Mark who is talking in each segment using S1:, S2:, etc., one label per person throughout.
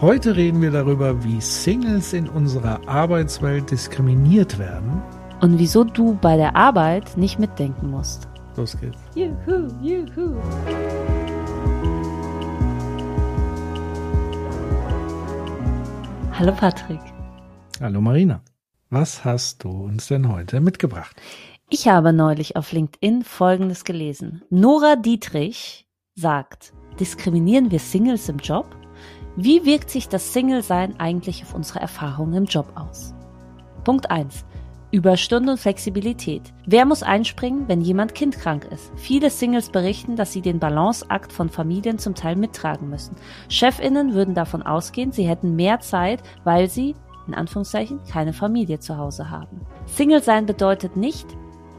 S1: Heute reden wir darüber, wie Singles in unserer Arbeitswelt diskriminiert werden.
S2: Und wieso du bei der Arbeit nicht mitdenken musst.
S1: Los geht's.
S2: Juhu, juhu. Hallo Patrick.
S1: Hallo Marina. Was hast du uns denn heute mitgebracht?
S2: Ich habe neulich auf LinkedIn Folgendes gelesen. Nora Dietrich sagt, diskriminieren wir Singles im Job? Wie wirkt sich das Single-Sein eigentlich auf unsere Erfahrungen im Job aus? Punkt 1. Überstunden und Flexibilität. Wer muss einspringen, wenn jemand kindkrank ist? Viele Singles berichten, dass sie den Balanceakt von Familien zum Teil mittragen müssen. Chefinnen würden davon ausgehen, sie hätten mehr Zeit, weil sie, in Anführungszeichen, keine Familie zu Hause haben. Single sein bedeutet nicht,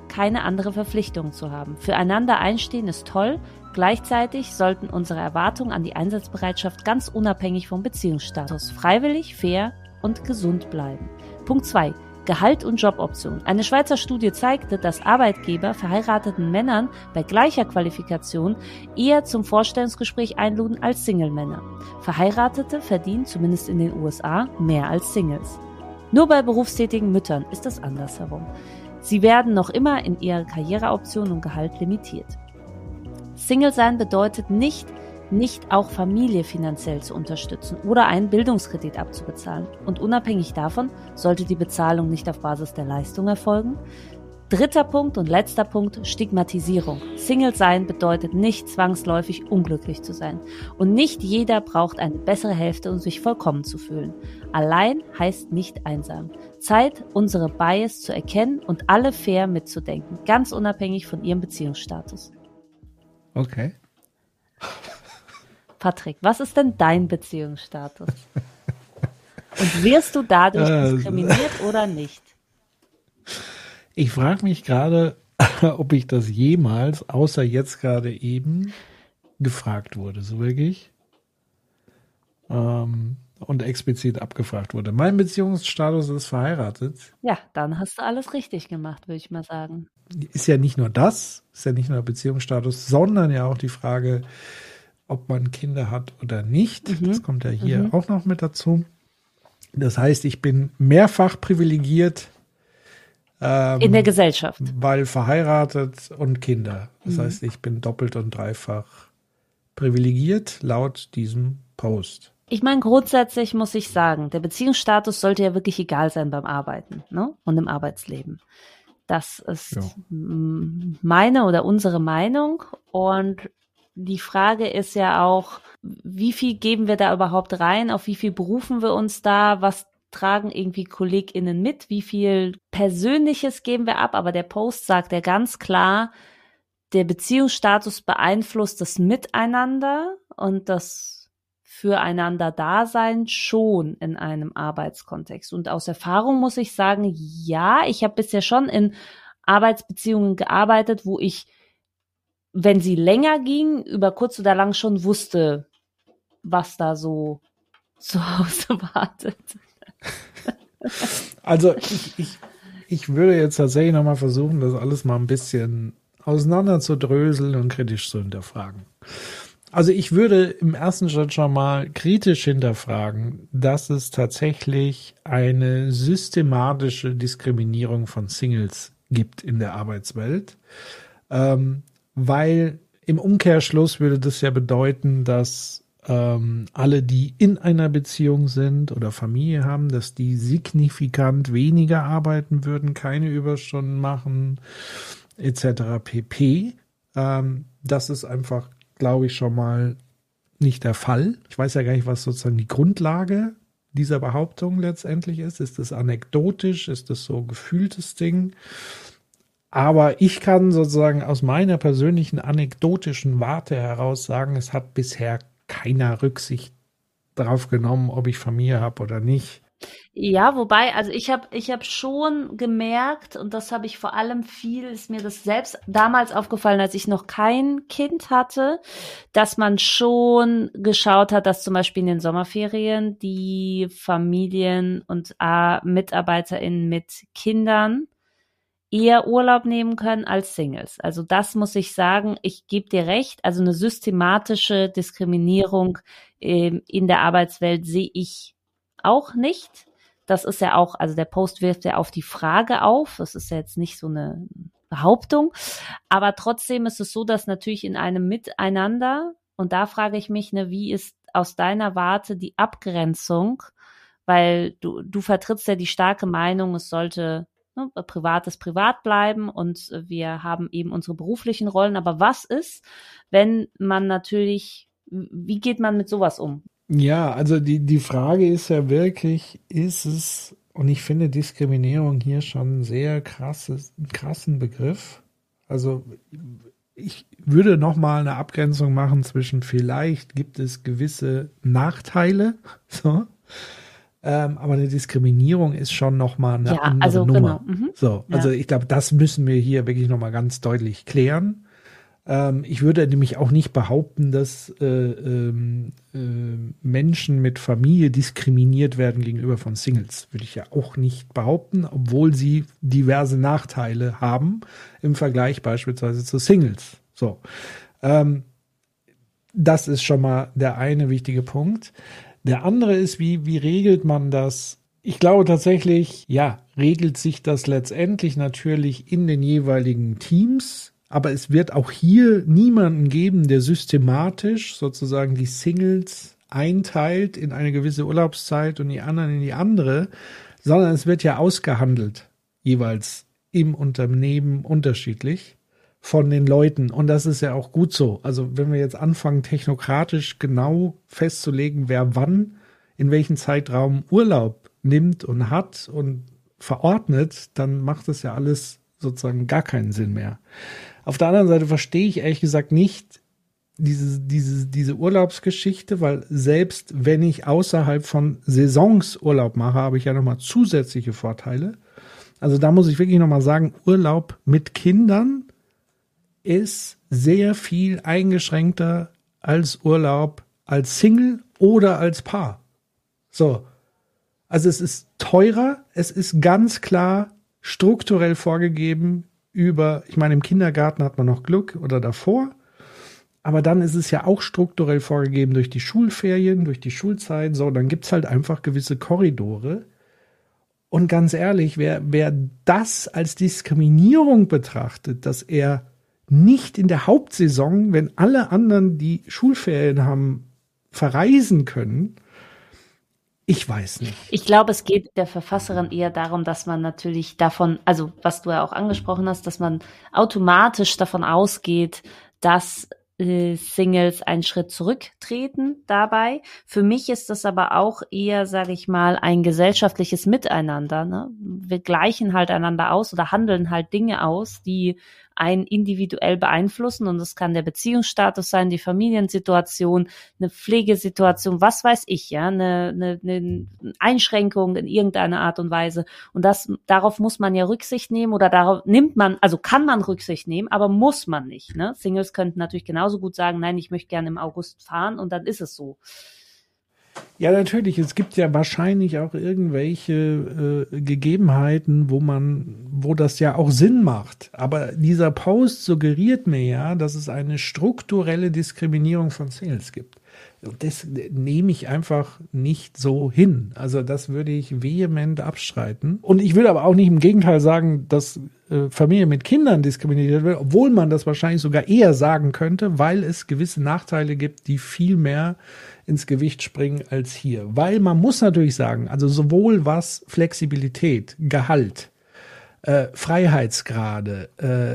S2: keine andere Verpflichtungen zu haben. Füreinander einstehen ist toll, Gleichzeitig sollten unsere Erwartungen an die Einsatzbereitschaft ganz unabhängig vom Beziehungsstatus freiwillig, fair und gesund bleiben. Punkt 2. Gehalt und Joboption. Eine Schweizer Studie zeigte, dass Arbeitgeber verheirateten Männern bei gleicher Qualifikation eher zum Vorstellungsgespräch einluden als Single-Männer. Verheiratete verdienen zumindest in den USA mehr als Singles. Nur bei berufstätigen Müttern ist es andersherum. Sie werden noch immer in ihrer Karriereoption und Gehalt limitiert. Single sein bedeutet nicht, nicht auch Familie finanziell zu unterstützen oder einen Bildungskredit abzubezahlen. Und unabhängig davon sollte die Bezahlung nicht auf Basis der Leistung erfolgen. Dritter Punkt und letzter Punkt, Stigmatisierung. Single sein bedeutet nicht zwangsläufig unglücklich zu sein. Und nicht jeder braucht eine bessere Hälfte, um sich vollkommen zu fühlen. Allein heißt nicht einsam. Zeit, unsere Bias zu erkennen und alle fair mitzudenken, ganz unabhängig von ihrem Beziehungsstatus.
S1: Okay.
S2: Patrick, was ist denn dein Beziehungsstatus? Und wirst du dadurch äh, diskriminiert oder nicht?
S1: Ich frage mich gerade, ob ich das jemals, außer jetzt gerade eben, gefragt wurde, so wirklich. Ähm, und explizit abgefragt wurde. Mein Beziehungsstatus ist verheiratet.
S2: Ja, dann hast du alles richtig gemacht, würde ich mal sagen.
S1: Ist ja nicht nur das, ist ja nicht nur Beziehungsstatus, sondern ja auch die Frage, ob man Kinder hat oder nicht. Mhm. Das kommt ja hier mhm. auch noch mit dazu. Das heißt, ich bin mehrfach privilegiert.
S2: Ähm, In der Gesellschaft.
S1: Weil verheiratet und Kinder. Das mhm. heißt, ich bin doppelt und dreifach privilegiert laut diesem Post.
S2: Ich meine, grundsätzlich muss ich sagen, der Beziehungsstatus sollte ja wirklich egal sein beim Arbeiten ne? und im Arbeitsleben. Das ist ja. meine oder unsere Meinung. Und die Frage ist ja auch, wie viel geben wir da überhaupt rein? Auf wie viel berufen wir uns da? Was tragen irgendwie KollegInnen mit? Wie viel Persönliches geben wir ab? Aber der Post sagt ja ganz klar, der Beziehungsstatus beeinflusst das Miteinander und das füreinander da sein schon in einem Arbeitskontext. Und aus Erfahrung muss ich sagen, ja, ich habe bisher schon in Arbeitsbeziehungen gearbeitet, wo ich, wenn sie länger ging, über kurz oder lang schon wusste, was da so zu Hause wartet.
S1: Also ich, ich, ich würde jetzt tatsächlich nochmal versuchen, das alles mal ein bisschen auseinander zu dröseln und kritisch zu hinterfragen. Also ich würde im ersten Schritt schon mal kritisch hinterfragen, dass es tatsächlich eine systematische Diskriminierung von Singles gibt in der Arbeitswelt, ähm, weil im Umkehrschluss würde das ja bedeuten, dass ähm, alle, die in einer Beziehung sind oder Familie haben, dass die signifikant weniger arbeiten würden, keine Überstunden machen, etc. pp. Ähm, das ist einfach glaube ich, schon mal nicht der Fall. Ich weiß ja gar nicht, was sozusagen die Grundlage dieser Behauptung letztendlich ist. Ist das anekdotisch? Ist das so gefühltes Ding? Aber ich kann sozusagen aus meiner persönlichen anekdotischen Warte heraus sagen, es hat bisher keiner Rücksicht drauf genommen, ob ich Familie habe oder nicht.
S2: Ja, wobei, also ich habe ich hab schon gemerkt, und das habe ich vor allem viel, ist mir das selbst damals aufgefallen, als ich noch kein Kind hatte, dass man schon geschaut hat, dass zum Beispiel in den Sommerferien die Familien und äh, MitarbeiterInnen mit Kindern eher Urlaub nehmen können als Singles. Also das muss ich sagen, ich gebe dir recht, also eine systematische Diskriminierung ähm, in der Arbeitswelt sehe ich auch nicht. Das ist ja auch, also der Post wirft ja auf die Frage auf. Das ist ja jetzt nicht so eine Behauptung. Aber trotzdem ist es so, dass natürlich in einem Miteinander, und da frage ich mich, ne, wie ist aus deiner Warte die Abgrenzung? Weil du, du vertrittst ja die starke Meinung, es sollte ne, privates privat bleiben und wir haben eben unsere beruflichen Rollen. Aber was ist, wenn man natürlich, wie geht man mit sowas um?
S1: Ja, also die, die Frage ist ja wirklich, ist es, und ich finde Diskriminierung hier schon ein sehr krasses, krassen Begriff. Also ich würde nochmal eine Abgrenzung machen zwischen vielleicht gibt es gewisse Nachteile, so, ähm, aber eine Diskriminierung ist schon nochmal eine ja, andere also, Nummer. Genau. Mhm. So, also ja. ich glaube, das müssen wir hier wirklich nochmal ganz deutlich klären. Ähm, ich würde nämlich auch nicht behaupten, dass äh, ähm, äh, Menschen mit Familie diskriminiert werden gegenüber von Singles. Würde ich ja auch nicht behaupten, obwohl sie diverse Nachteile haben im Vergleich beispielsweise zu Singles. So. Ähm, das ist schon mal der eine wichtige Punkt. Der andere ist, wie, wie regelt man das ich glaube tatsächlich, ja, regelt sich das letztendlich natürlich in den jeweiligen Teams aber es wird auch hier niemanden geben, der systematisch sozusagen die Singles einteilt in eine gewisse Urlaubszeit und die anderen in die andere, sondern es wird ja ausgehandelt, jeweils im Unternehmen unterschiedlich von den Leuten. Und das ist ja auch gut so. Also wenn wir jetzt anfangen, technokratisch genau festzulegen, wer wann in welchem Zeitraum Urlaub nimmt und hat und verordnet, dann macht das ja alles sozusagen gar keinen Sinn mehr. Auf der anderen Seite verstehe ich ehrlich gesagt nicht diese, diese, diese Urlaubsgeschichte, weil selbst wenn ich außerhalb von Saisons Urlaub mache, habe ich ja nochmal zusätzliche Vorteile. Also da muss ich wirklich nochmal sagen, Urlaub mit Kindern ist sehr viel eingeschränkter als Urlaub als Single oder als Paar. So. Also es ist teurer, es ist ganz klar strukturell vorgegeben, über, ich meine, im Kindergarten hat man noch Glück oder davor, aber dann ist es ja auch strukturell vorgegeben durch die Schulferien, durch die Schulzeit, so, dann gibt's halt einfach gewisse Korridore. Und ganz ehrlich, wer, wer das als Diskriminierung betrachtet, dass er nicht in der Hauptsaison, wenn alle anderen die Schulferien haben, verreisen können, ich weiß nicht.
S2: Ich glaube, es geht der Verfasserin eher darum, dass man natürlich davon, also was du ja auch angesprochen hast, dass man automatisch davon ausgeht, dass äh, Singles einen Schritt zurücktreten dabei. Für mich ist das aber auch eher, sage ich mal, ein gesellschaftliches Miteinander. Ne? Wir gleichen halt einander aus oder handeln halt Dinge aus, die einen individuell beeinflussen und das kann der Beziehungsstatus sein, die Familiensituation, eine Pflegesituation, was weiß ich, ja, eine, eine, eine Einschränkung in irgendeiner Art und Weise und das darauf muss man ja Rücksicht nehmen oder darauf nimmt man, also kann man Rücksicht nehmen, aber muss man nicht. Ne? Singles könnten natürlich genauso gut sagen, nein, ich möchte gerne im August fahren und dann ist es so.
S1: Ja, natürlich. Es gibt ja wahrscheinlich auch irgendwelche äh, Gegebenheiten, wo man, wo das ja auch Sinn macht. Aber dieser Post suggeriert mir ja, dass es eine strukturelle Diskriminierung von Singles gibt. Und das nehme ich einfach nicht so hin. Also das würde ich vehement abstreiten. Und ich würde aber auch nicht im Gegenteil sagen, dass äh, Familie mit Kindern diskriminiert wird, obwohl man das wahrscheinlich sogar eher sagen könnte, weil es gewisse Nachteile gibt, die viel mehr ins Gewicht springen als hier. Weil man muss natürlich sagen, also sowohl was Flexibilität, Gehalt, äh, Freiheitsgrade äh,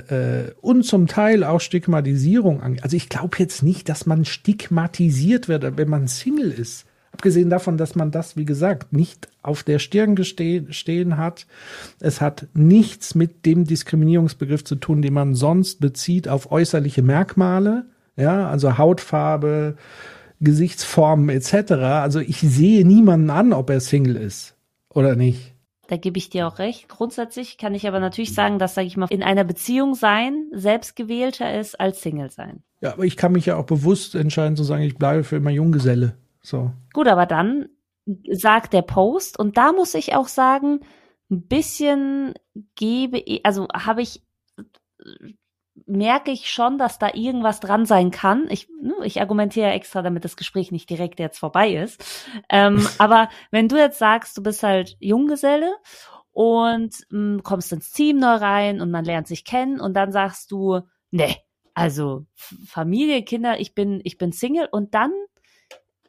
S1: äh, und zum Teil auch Stigmatisierung angeht. Also ich glaube jetzt nicht, dass man stigmatisiert wird, wenn man Single ist. Abgesehen davon, dass man das, wie gesagt, nicht auf der Stirn stehen hat. Es hat nichts mit dem Diskriminierungsbegriff zu tun, den man sonst bezieht auf äußerliche Merkmale. Ja, also Hautfarbe, Gesichtsformen etc. Also ich sehe niemanden an, ob er Single ist oder nicht.
S2: Da gebe ich dir auch recht. Grundsätzlich kann ich aber natürlich sagen, dass, sage ich mal, in einer Beziehung sein selbstgewählter ist als Single sein.
S1: Ja, aber ich kann mich ja auch bewusst entscheiden zu sagen, ich bleibe für immer Junggeselle. So.
S2: Gut, aber dann sagt der Post und da muss ich auch sagen, ein bisschen gebe, also habe ich merke ich schon, dass da irgendwas dran sein kann. Ich, ne, ich argumentiere extra, damit das Gespräch nicht direkt jetzt vorbei ist. Ähm, aber wenn du jetzt sagst, du bist halt Junggeselle und mh, hm, kommst ins Team neu rein und man lernt sich kennen und dann sagst du, ne, also Familie, Kinder, ich bin, ich bin Single und dann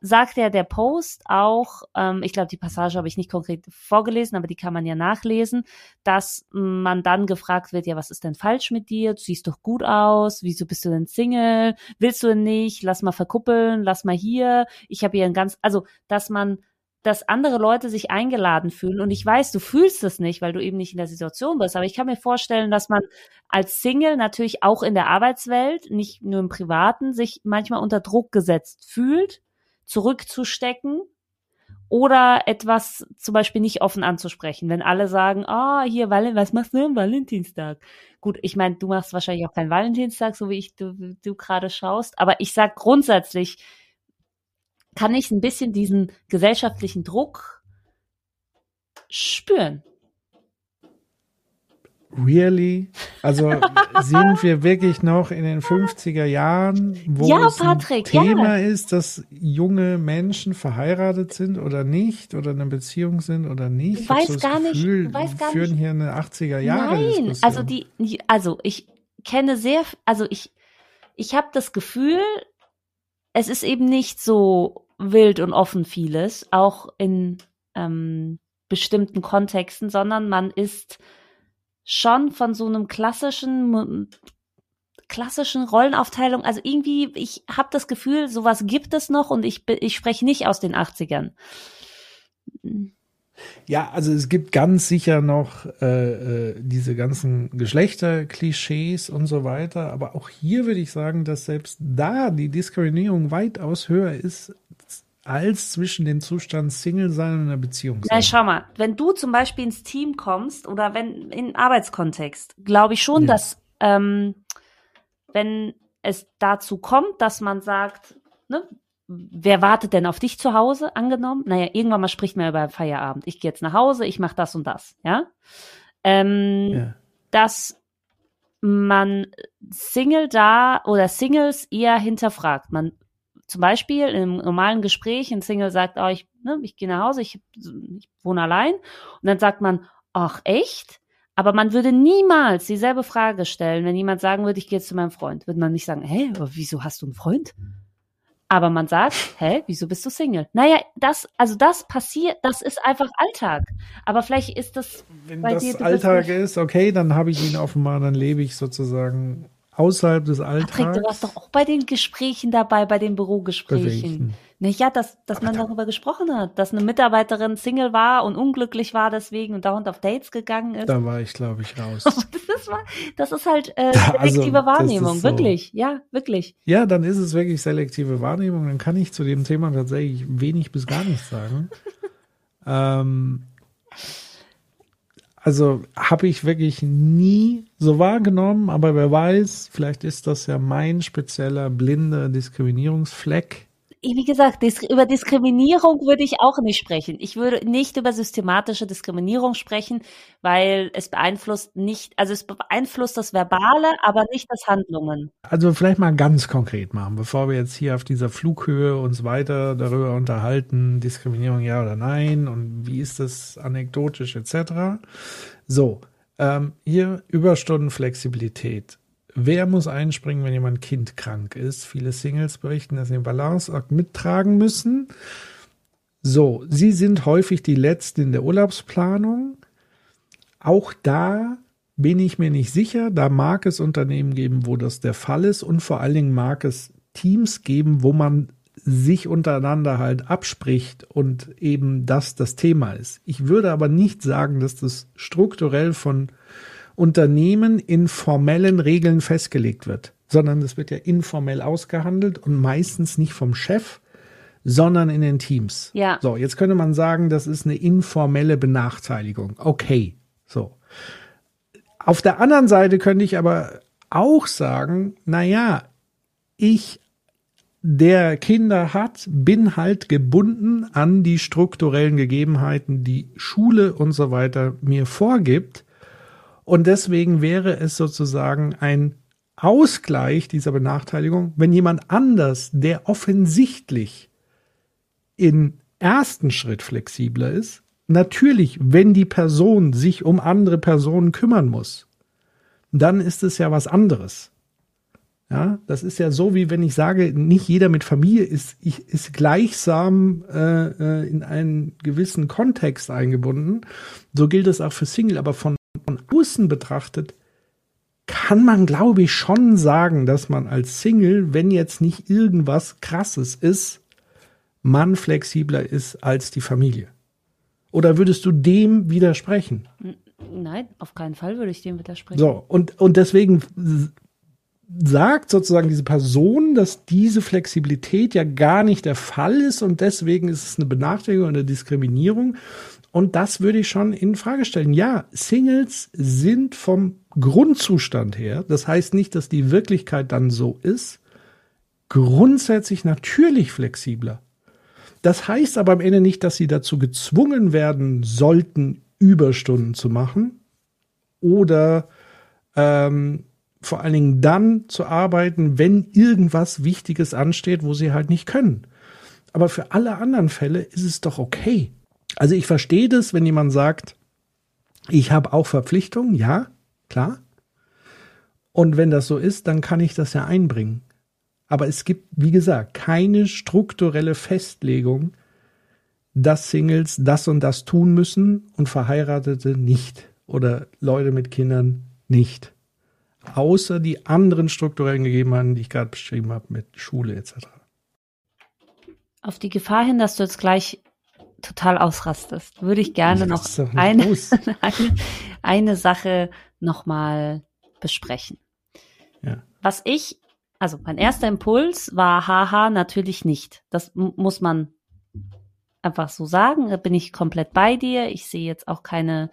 S2: sagt ja der Post auch, ähm, ich glaube, die Passage habe ich nicht konkret vorgelesen, aber die kann man ja nachlesen, dass man dann gefragt wird, ja, was ist denn falsch mit dir? Du siehst doch gut aus, wieso bist du denn Single? Willst du denn nicht? Lass mal verkuppeln, lass mal hier. Ich habe hier ein ganz, also, dass man dass andere Leute sich eingeladen fühlen. Und ich weiß, du fühlst es nicht, weil du eben nicht in der Situation bist. Aber ich kann mir vorstellen, dass man als Single natürlich auch in der Arbeitswelt, nicht nur im Privaten, sich manchmal unter Druck gesetzt fühlt zurückzustecken oder etwas zum Beispiel nicht offen anzusprechen. Wenn alle sagen, ah, oh, hier, was machst du am Valentinstag? Gut, ich meine, du machst wahrscheinlich auch keinen Valentinstag, so wie ich du, du gerade schaust, aber ich sag grundsätzlich, kann ich ein bisschen diesen gesellschaftlichen Druck spüren.
S1: Really? Also sind wir wirklich noch in den 50er Jahren, wo
S2: ja,
S1: es
S2: Patrick,
S1: ein Thema
S2: ja.
S1: ist, dass junge Menschen verheiratet sind oder nicht oder in einer Beziehung sind oder nicht?
S2: Ich weiß gar Gefühl, nicht.
S1: weiß gar führen nicht. hier eine 80er Jahre
S2: Nein,
S1: Diskussion.
S2: also die, also ich kenne sehr, also ich, ich habe das Gefühl, es ist eben nicht so wild und offen vieles, auch in ähm, bestimmten Kontexten, sondern man ist schon von so einem klassischen klassischen Rollenaufteilung, also irgendwie, ich habe das Gefühl, sowas gibt es noch und ich, ich spreche nicht aus den 80ern.
S1: Ja, also es gibt ganz sicher noch äh, äh, diese ganzen Geschlechterklischees und so weiter, aber auch hier würde ich sagen, dass selbst da die Diskriminierung weitaus höher ist als zwischen dem Zustand Single sein und einer Beziehung sein.
S2: Na, schau mal, wenn du zum Beispiel ins Team kommst oder wenn in Arbeitskontext, glaube ich schon, ja. dass ähm, wenn es dazu kommt, dass man sagt, ne, wer wartet denn auf dich zu Hause, angenommen? Naja, irgendwann mal spricht man über Feierabend. Ich gehe jetzt nach Hause, ich mache das und das, ja? Ähm, ja. Dass man Single da oder Singles eher hinterfragt. Man zum Beispiel im normalen Gespräch ein Single sagt, oh, ich, ne, ich gehe nach Hause, ich, ich wohne allein. Und dann sagt man, ach echt? Aber man würde niemals dieselbe Frage stellen, wenn jemand sagen würde, ich gehe jetzt zu meinem Freund. Würde man nicht sagen, hä, wieso hast du einen Freund? Aber man sagt, hä, wieso bist du Single? Naja, das, also das passiert, das ist einfach Alltag. Aber vielleicht ist das
S1: Wenn
S2: bei
S1: das
S2: dir,
S1: Alltag ist, okay, dann habe ich ihn offenbar, dann lebe ich sozusagen außerhalb des Alltags. Patrick,
S2: du warst doch auch bei den Gesprächen dabei, bei den Bürogesprächen. Nicht, ja, dass, dass man darüber gesprochen hat, dass eine Mitarbeiterin Single war und unglücklich war deswegen und dauernd auf Dates gegangen ist.
S1: Da war ich, glaube ich, raus.
S2: das, ist, das ist halt äh, selektive also, Wahrnehmung, so. wirklich, ja, wirklich.
S1: Ja, dann ist es wirklich selektive Wahrnehmung. Dann kann ich zu dem Thema tatsächlich wenig bis gar nichts sagen. ähm, also habe ich wirklich nie so wahrgenommen, aber wer weiß, vielleicht ist das ja mein spezieller blinder Diskriminierungsfleck
S2: wie gesagt, über Diskriminierung würde ich auch nicht sprechen. Ich würde nicht über systematische Diskriminierung sprechen, weil es beeinflusst nicht, also es beeinflusst das Verbale, aber nicht das Handlungen.
S1: Also vielleicht mal ganz konkret machen, bevor wir jetzt hier auf dieser Flughöhe uns weiter darüber unterhalten, Diskriminierung ja oder nein und wie ist das anekdotisch etc. So, ähm, hier Überstundenflexibilität. Wer muss einspringen, wenn jemand kindkrank ist? Viele Singles berichten, dass sie den Balanceakt mittragen müssen. So, sie sind häufig die Letzten in der Urlaubsplanung. Auch da bin ich mir nicht sicher. Da mag es Unternehmen geben, wo das der Fall ist. Und vor allen Dingen mag es Teams geben, wo man sich untereinander halt abspricht und eben das das Thema ist. Ich würde aber nicht sagen, dass das strukturell von Unternehmen in formellen Regeln festgelegt wird, sondern es wird ja informell ausgehandelt und meistens nicht vom Chef, sondern in den Teams.
S2: Ja.
S1: So, jetzt könnte man sagen, das ist eine informelle Benachteiligung. Okay, so. Auf der anderen Seite könnte ich aber auch sagen, na ja, ich der Kinder hat, bin halt gebunden an die strukturellen Gegebenheiten, die Schule und so weiter mir vorgibt. Und deswegen wäre es sozusagen ein Ausgleich dieser Benachteiligung, wenn jemand anders, der offensichtlich im ersten Schritt flexibler ist, natürlich, wenn die Person sich um andere Personen kümmern muss, dann ist es ja was anderes. Ja, das ist ja so, wie wenn ich sage, nicht jeder mit Familie ist, ist gleichsam äh, äh, in einen gewissen Kontext eingebunden. So gilt es auch für Single, aber von, von außen betrachtet kann man, glaube ich, schon sagen, dass man als Single, wenn jetzt nicht irgendwas Krasses ist, man flexibler ist als die Familie. Oder würdest du dem widersprechen?
S2: Nein, auf keinen Fall würde ich dem widersprechen.
S1: So, und, und deswegen sagt sozusagen diese Person, dass diese Flexibilität ja gar nicht der Fall ist und deswegen ist es eine Benachteiligung, eine Diskriminierung. Und das würde ich schon in Frage stellen. Ja, Singles sind vom Grundzustand her, das heißt nicht, dass die Wirklichkeit dann so ist, grundsätzlich natürlich flexibler. Das heißt aber am Ende nicht, dass sie dazu gezwungen werden sollten, Überstunden zu machen oder ähm, vor allen Dingen dann zu arbeiten, wenn irgendwas Wichtiges ansteht, wo sie halt nicht können. Aber für alle anderen Fälle ist es doch okay. Also ich verstehe das, wenn jemand sagt, ich habe auch Verpflichtungen, ja, klar. Und wenn das so ist, dann kann ich das ja einbringen. Aber es gibt, wie gesagt, keine strukturelle Festlegung, dass Singles das und das tun müssen und Verheiratete nicht oder Leute mit Kindern nicht. Außer die anderen strukturellen Gegebenheiten, die ich gerade beschrieben habe, mit Schule etc.
S2: Auf die Gefahr hin, dass du jetzt gleich total ausrastest, würde ich gerne noch eine, eine, eine Sache nochmal besprechen. Ja. Was ich, also mein erster Impuls war, haha, natürlich nicht. Das muss man einfach so sagen. Da bin ich komplett bei dir. Ich sehe jetzt auch keine,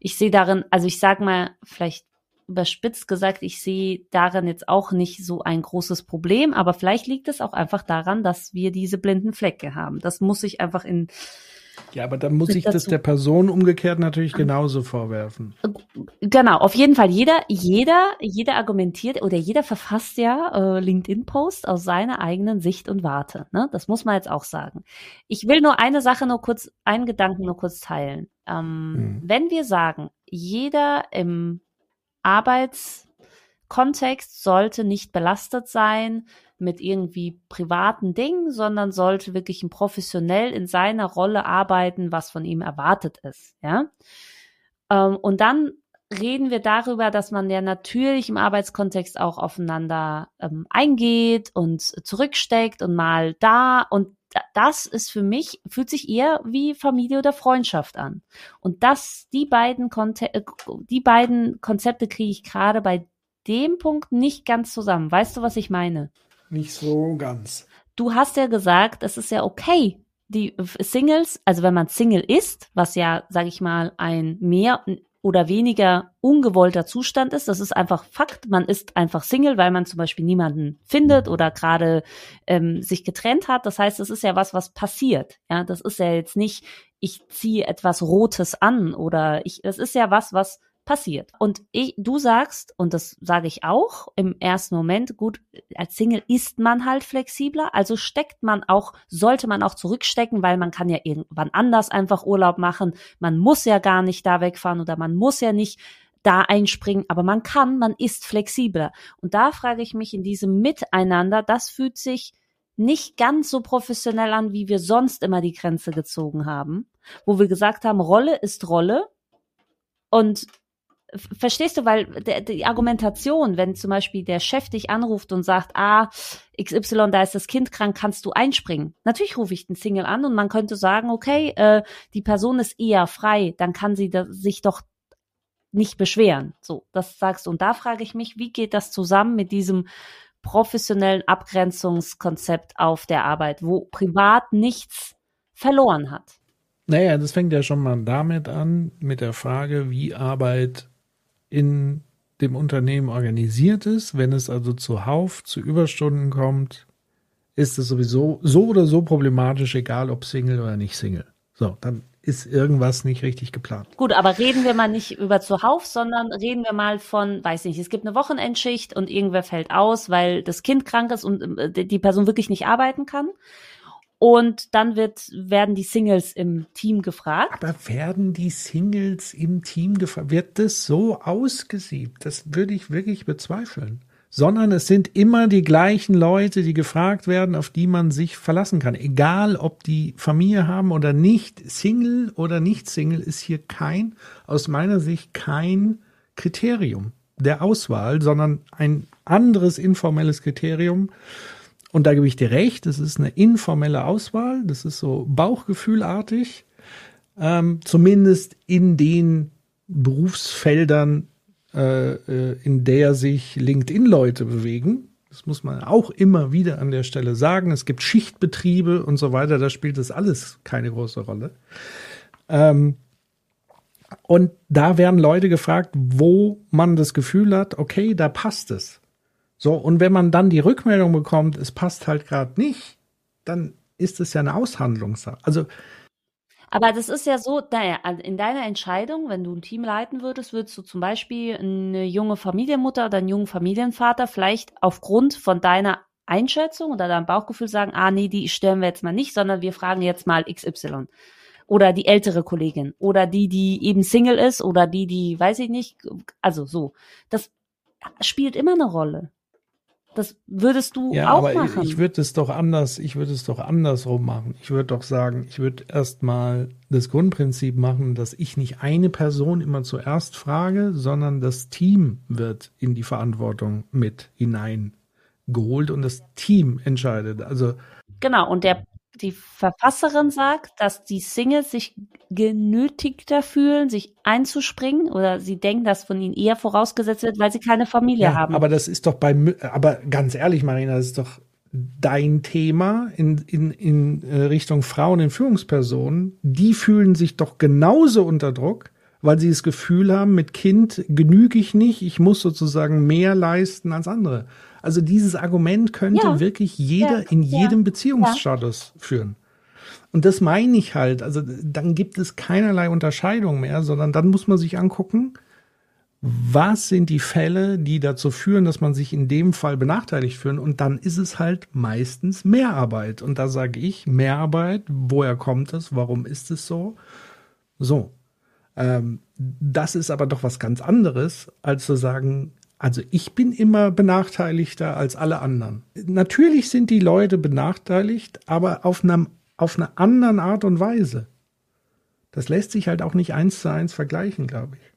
S2: ich sehe darin, also ich sag mal, vielleicht überspitzt gesagt, ich sehe darin jetzt auch nicht so ein großes Problem, aber vielleicht liegt es auch einfach daran, dass wir diese blinden Flecke haben. Das muss ich einfach in
S1: ja, aber dann muss ich das der Person umgekehrt natürlich genauso vorwerfen.
S2: Genau, auf jeden Fall. Jeder, jeder, jeder argumentiert oder jeder verfasst ja äh, LinkedIn-Post aus seiner eigenen Sicht und Warte. Ne? Das muss man jetzt auch sagen. Ich will nur eine Sache nur kurz, einen Gedanken nur kurz teilen. Ähm, hm. Wenn wir sagen, jeder im Arbeitskontext sollte nicht belastet sein mit irgendwie privaten Dingen, sondern sollte wirklich professionell in seiner Rolle arbeiten, was von ihm erwartet ist, ja. Ähm, und dann reden wir darüber, dass man ja natürlich im Arbeitskontext auch aufeinander ähm, eingeht und zurücksteckt und mal da und das ist für mich, fühlt sich eher wie Familie oder Freundschaft an. Und das, die beiden, Konte äh, die beiden Konzepte kriege ich gerade bei dem Punkt nicht ganz zusammen. Weißt du, was ich meine?
S1: Nicht so ganz.
S2: Du hast ja gesagt, es ist ja okay, die Singles, also wenn man Single ist, was ja, sag ich mal, ein mehr oder weniger ungewollter Zustand ist. Das ist einfach Fakt. Man ist einfach Single, weil man zum Beispiel niemanden findet oder gerade ähm, sich getrennt hat. Das heißt, es ist ja was, was passiert. Ja, das ist ja jetzt nicht, ich ziehe etwas Rotes an oder ich, das ist ja was, was passiert. Und ich, du sagst, und das sage ich auch im ersten Moment, gut, als Single ist man halt flexibler, also steckt man auch, sollte man auch zurückstecken, weil man kann ja irgendwann anders einfach Urlaub machen. Man muss ja gar nicht da wegfahren oder man muss ja nicht da einspringen, aber man kann, man ist flexibler. Und da frage ich mich in diesem Miteinander, das fühlt sich nicht ganz so professionell an, wie wir sonst immer die Grenze gezogen haben, wo wir gesagt haben, Rolle ist Rolle und Verstehst du, weil der, die Argumentation, wenn zum Beispiel der Chef dich anruft und sagt, ah, XY, da ist das Kind krank, kannst du einspringen? Natürlich rufe ich den Single an und man könnte sagen, okay, äh, die Person ist eher frei, dann kann sie da, sich doch nicht beschweren. So, das sagst du. Und da frage ich mich, wie geht das zusammen mit diesem professionellen Abgrenzungskonzept auf der Arbeit, wo privat nichts verloren hat.
S1: Naja, das fängt ja schon mal damit an, mit der Frage, wie Arbeit in dem Unternehmen organisiert ist. Wenn es also zuhauf zu Überstunden kommt, ist es sowieso so oder so problematisch, egal ob Single oder nicht Single. So, dann ist irgendwas nicht richtig geplant.
S2: Gut, aber reden wir mal nicht über zuhauf, sondern reden wir mal von, weiß nicht, es gibt eine Wochenendschicht und irgendwer fällt aus, weil das Kind krank ist und äh, die Person wirklich nicht arbeiten kann. Und dann wird, werden die Singles im Team gefragt.
S1: Aber werden die Singles im Team gefragt? Wird das so ausgesiebt? Das würde ich wirklich bezweifeln. Sondern es sind immer die gleichen Leute, die gefragt werden, auf die man sich verlassen kann. Egal, ob die Familie haben oder nicht. Single oder nicht Single ist hier kein, aus meiner Sicht kein Kriterium der Auswahl, sondern ein anderes informelles Kriterium, und da gebe ich dir recht, das ist eine informelle Auswahl, das ist so bauchgefühlartig, ähm, zumindest in den Berufsfeldern, äh, äh, in der sich LinkedIn-Leute bewegen. Das muss man auch immer wieder an der Stelle sagen. Es gibt Schichtbetriebe und so weiter, da spielt das alles keine große Rolle. Ähm, und da werden Leute gefragt, wo man das Gefühl hat, okay, da passt es. So, und wenn man dann die Rückmeldung bekommt, es passt halt gerade nicht, dann ist es ja eine Aushandlungssache. Also
S2: aber das ist ja so, naja, also in deiner Entscheidung, wenn du ein Team leiten würdest, würdest du zum Beispiel eine junge Familienmutter oder einen jungen Familienvater vielleicht aufgrund von deiner Einschätzung oder deinem Bauchgefühl sagen, ah nee, die stellen wir jetzt mal nicht, sondern wir fragen jetzt mal XY. Oder die ältere Kollegin. Oder die, die eben Single ist. Oder die, die, weiß ich nicht. Also so. Das spielt immer eine Rolle. Das würdest du ja, auch aber machen.
S1: Ich, ich würde es doch anders, ich würde es doch andersrum machen. Ich würde doch sagen, ich würde erstmal das Grundprinzip machen, dass ich nicht eine Person immer zuerst frage, sondern das Team wird in die Verantwortung mit hineingeholt und das Team entscheidet. Also
S2: Genau, und der die Verfasserin sagt, dass die Singles sich genötigter fühlen, sich einzuspringen oder sie denken, dass von ihnen eher vorausgesetzt wird, weil sie keine Familie ja, haben.
S1: Aber das ist doch bei, aber ganz ehrlich, Marina, das ist doch dein Thema in, in, in äh, Richtung Frauen in Führungspersonen. Die fühlen sich doch genauso unter Druck, weil sie das Gefühl haben, mit Kind genüge ich nicht, ich muss sozusagen mehr leisten als andere. Also dieses Argument könnte ja. wirklich jeder ja. in jedem Beziehungsstatus führen. Und das meine ich halt. Also dann gibt es keinerlei Unterscheidung mehr, sondern dann muss man sich angucken, was sind die Fälle, die dazu führen, dass man sich in dem Fall benachteiligt fühlt. Und dann ist es halt meistens Mehrarbeit. Und da sage ich, Mehrarbeit, woher kommt es? Warum ist es so? So. Ähm, das ist aber doch was ganz anderes, als zu sagen, also ich bin immer benachteiligter als alle anderen. Natürlich sind die Leute benachteiligt, aber auf, einem, auf einer anderen Art und Weise. Das lässt sich halt auch nicht eins zu eins vergleichen, glaube ich.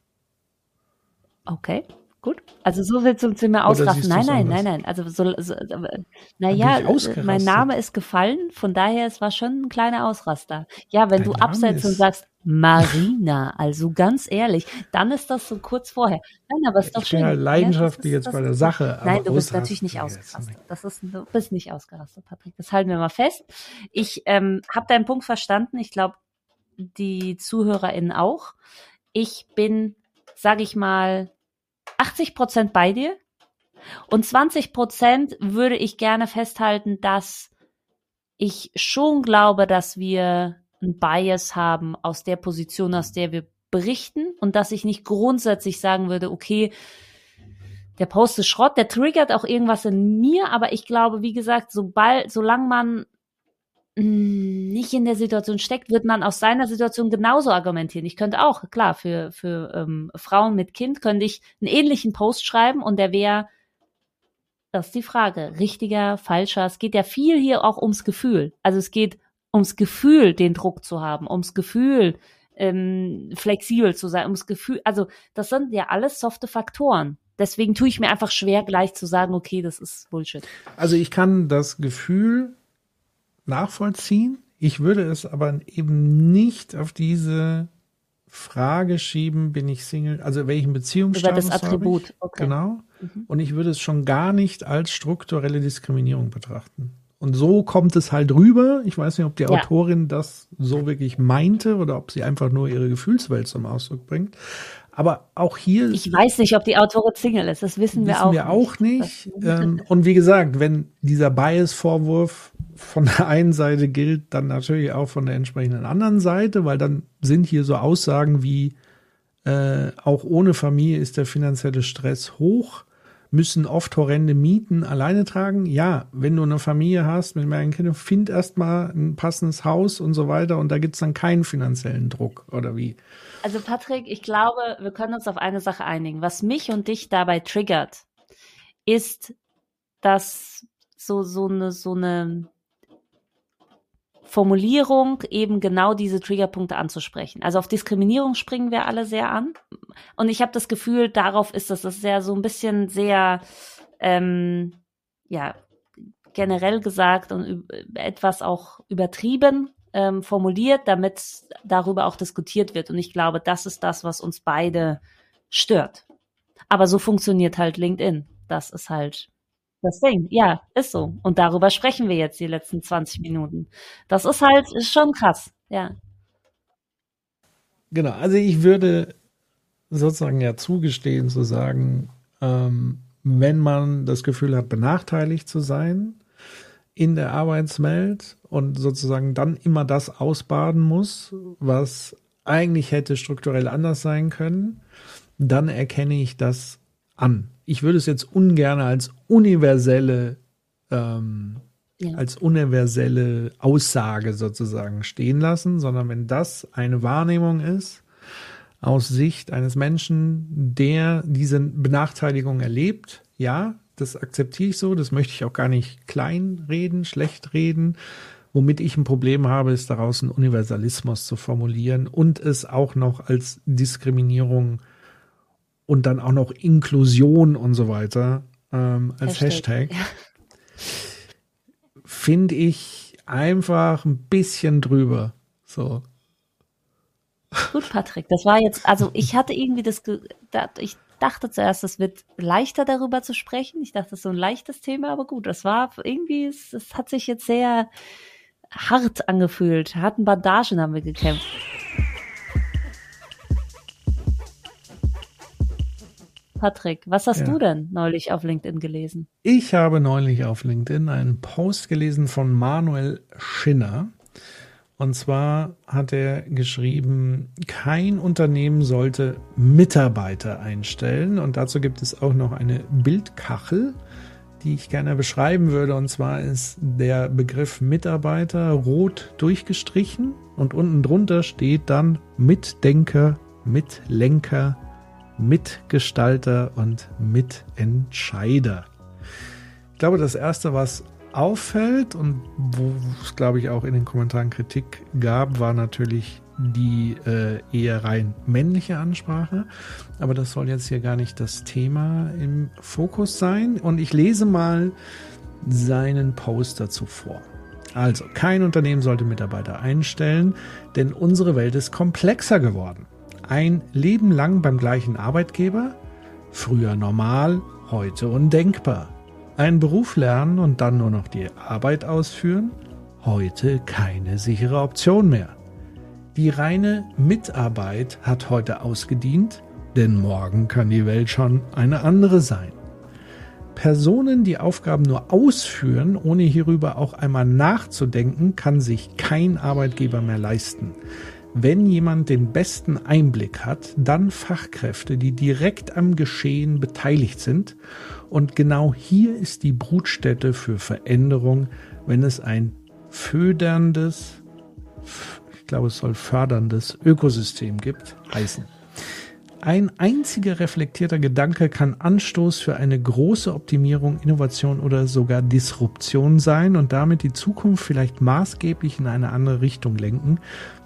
S2: Okay. Gut, also so viel zum Thema Ausrasten. Nein, nein, nein, nein. Also so, so naja, mein Name ist gefallen, von daher es war schon ein kleiner Ausraster. Ja, wenn Dein du absetzt und sagst Marina, also ganz ehrlich, dann ist das so kurz vorher. Nein, aber ist doch schön.
S1: Ich bin ja leidenschaftlich ja, jetzt bei der Sache.
S2: Nein, du bist natürlich nicht ausgerastet. Das ist, du bist nicht ausgerastet, Patrick. Das halten wir mal fest. Ich ähm, habe deinen Punkt verstanden. Ich glaube, die ZuhörerInnen auch. Ich bin, sage ich mal, 80 Prozent bei dir und 20 Prozent würde ich gerne festhalten, dass ich schon glaube, dass wir ein Bias haben aus der Position, aus der wir berichten und dass ich nicht grundsätzlich sagen würde, okay, der Post ist Schrott, der triggert auch irgendwas in mir, aber ich glaube, wie gesagt, sobald, solange man hm, nicht in der Situation steckt, wird man aus seiner Situation genauso argumentieren. Ich könnte auch, klar, für, für ähm, Frauen mit Kind könnte ich einen ähnlichen Post schreiben und der wäre, das ist die Frage, richtiger, falscher. Es geht ja viel hier auch ums Gefühl. Also es geht ums Gefühl, den Druck zu haben, ums Gefühl, ähm, flexibel zu sein, ums Gefühl, also das sind ja alles softe Faktoren. Deswegen tue ich mir einfach schwer, gleich zu sagen, okay, das ist Bullshit.
S1: Also ich kann das Gefühl nachvollziehen. Ich würde es aber eben nicht auf diese Frage schieben, bin ich Single, also welchen Beziehungsstatus
S2: Über das Attribut,
S1: okay. Genau. Mhm. Und ich würde es schon gar nicht als strukturelle Diskriminierung betrachten. Und so kommt es halt rüber. Ich weiß nicht, ob die ja. Autorin das so wirklich meinte oder ob sie einfach nur ihre Gefühlswelt zum Ausdruck bringt. Aber auch hier.
S2: Ich weiß nicht, ob die Autorin Single ist. Das wissen wir wissen auch
S1: wir auch nicht. Ähm, und wie gesagt, wenn dieser Bias-Vorwurf von der einen Seite gilt, dann natürlich auch von der entsprechenden anderen Seite, weil dann sind hier so Aussagen wie, äh, auch ohne Familie ist der finanzielle Stress hoch müssen oft horrende Mieten alleine tragen. Ja, wenn du eine Familie hast mit mehreren Kindern, find erstmal ein passendes Haus und so weiter und da gibt's dann keinen finanziellen Druck oder wie.
S2: Also Patrick, ich glaube, wir können uns auf eine Sache einigen. Was mich und dich dabei triggert, ist, dass so, so eine, so eine Formulierung eben genau diese Triggerpunkte anzusprechen. Also auf Diskriminierung springen wir alle sehr an. Und ich habe das Gefühl, darauf ist das, das ist ja so ein bisschen sehr, ähm, ja, generell gesagt und etwas auch übertrieben ähm, formuliert, damit darüber auch diskutiert wird. Und ich glaube, das ist das, was uns beide stört. Aber so funktioniert halt LinkedIn. Das ist halt das Ding, ja, ist so. Und darüber sprechen wir jetzt die letzten 20 Minuten. Das ist halt, ist schon krass, ja.
S1: Genau, also ich würde sozusagen ja zugestehen zu sagen, ähm, wenn man das Gefühl hat, benachteiligt zu sein in der Arbeitswelt und sozusagen dann immer das ausbaden muss, was eigentlich hätte strukturell anders sein können, dann erkenne ich das an ich würde es jetzt ungern als universelle, ähm, ja. als universelle Aussage sozusagen stehen lassen, sondern wenn das eine Wahrnehmung ist, aus Sicht eines Menschen, der diese Benachteiligung erlebt, ja, das akzeptiere ich so, das möchte ich auch gar nicht kleinreden, schlecht reden. Womit ich ein Problem habe, ist daraus einen Universalismus zu formulieren und es auch noch als Diskriminierung und dann auch noch Inklusion und so weiter ähm, als Hashtag, Hashtag. Ja. finde ich einfach ein bisschen drüber. So.
S2: Gut, Patrick, das war jetzt, also ich hatte irgendwie das, ich dachte zuerst, es wird leichter darüber zu sprechen. Ich dachte, das ist so ein leichtes Thema, aber gut, das war irgendwie, es, es hat sich jetzt sehr hart angefühlt. Harten Bandagen haben wir gekämpft. Patrick, was hast ja. du denn neulich auf LinkedIn gelesen?
S1: Ich habe neulich auf LinkedIn einen Post gelesen von Manuel Schinner. Und zwar hat er geschrieben, kein Unternehmen sollte Mitarbeiter einstellen. Und dazu gibt es auch noch eine Bildkachel, die ich gerne beschreiben würde. Und zwar ist der Begriff Mitarbeiter rot durchgestrichen und unten drunter steht dann Mitdenker, Mitlenker, Mitgestalter und Mitentscheider. Ich glaube, das Erste, was auffällt und wo es, glaube ich, auch in den Kommentaren Kritik gab, war natürlich die äh, eher rein männliche Ansprache. Aber das soll jetzt hier gar nicht das Thema im Fokus sein. Und ich lese mal seinen Post dazu vor. Also, kein Unternehmen sollte Mitarbeiter einstellen, denn unsere Welt ist komplexer geworden. Ein Leben lang beim gleichen Arbeitgeber? Früher normal, heute undenkbar. Einen Beruf lernen und dann nur noch die Arbeit ausführen? Heute keine sichere Option mehr. Die reine Mitarbeit hat heute ausgedient, denn morgen kann die Welt schon eine andere sein. Personen, die Aufgaben nur ausführen, ohne hierüber auch einmal nachzudenken, kann sich kein Arbeitgeber mehr leisten. Wenn jemand den besten Einblick hat, dann Fachkräfte, die direkt am Geschehen beteiligt sind. Und genau hier ist die Brutstätte für Veränderung, wenn es ein föderndes, ich glaube es soll förderndes Ökosystem gibt, heißen. Ein einziger reflektierter Gedanke kann Anstoß für eine große Optimierung, Innovation oder sogar Disruption sein und damit die Zukunft vielleicht maßgeblich in eine andere Richtung lenken.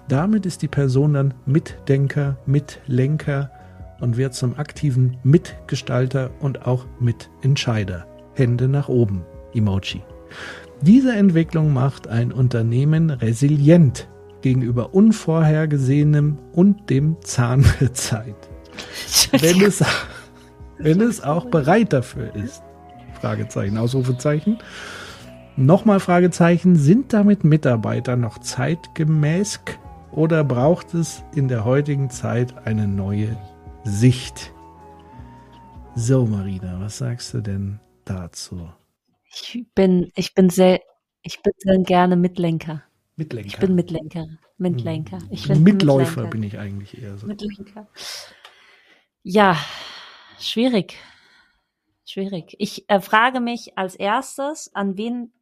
S1: Damit ist die Person dann Mitdenker, Mitlenker und wird zum aktiven Mitgestalter und auch Mitentscheider. Hände nach oben. Emoji. Diese Entwicklung macht ein Unternehmen resilient gegenüber Unvorhergesehenem und dem Zahn der Zeit. Wenn es, wenn es auch bereit dafür ist. Fragezeichen, Ausrufezeichen. Nochmal Fragezeichen, sind damit Mitarbeiter noch zeitgemäß oder braucht es in der heutigen Zeit eine neue Sicht? So, Marina, was sagst du denn dazu?
S2: Ich bin, ich bin sehr, ich bin sehr gerne Mitlenker.
S1: Mitlenker.
S2: Ich bin Mitlenker. Mitlenker. Ich
S1: bin Mitläufer Mitlenker. bin ich eigentlich eher so. Mitlenker.
S2: Ja, schwierig. Schwierig. Ich äh, frage mich als erstes, an wen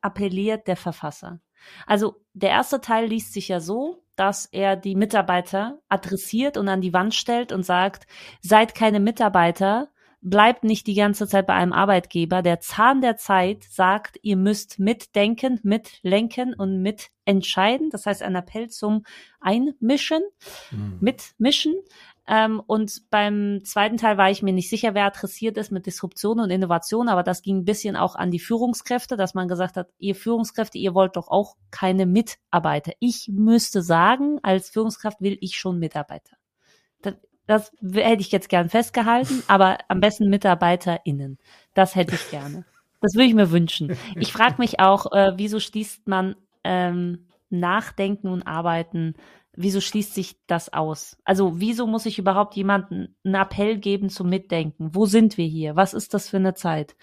S2: appelliert der Verfasser? Also der erste Teil liest sich ja so, dass er die Mitarbeiter adressiert und an die Wand stellt und sagt, seid keine Mitarbeiter, bleibt nicht die ganze Zeit bei einem Arbeitgeber. Der Zahn der Zeit sagt, ihr müsst mitdenken, mitlenken und mitentscheiden. Das heißt, ein Appell zum Einmischen, mhm. mitmischen. Ähm, und beim zweiten Teil war ich mir nicht sicher, wer adressiert ist mit Disruption und Innovation, aber das ging ein bisschen auch an die Führungskräfte, dass man gesagt hat, ihr Führungskräfte, ihr wollt doch auch keine Mitarbeiter. Ich müsste sagen, als Führungskraft will ich schon Mitarbeiter. Das, das hätte ich jetzt gern festgehalten, aber am besten MitarbeiterInnen. Das hätte ich gerne. Das würde ich mir wünschen. Ich frage mich auch, äh, wieso schließt man ähm, Nachdenken und Arbeiten wieso schließt sich das aus? Also wieso muss ich überhaupt jemanden einen Appell geben zum Mitdenken? Wo sind wir hier? Was ist das für eine Zeit?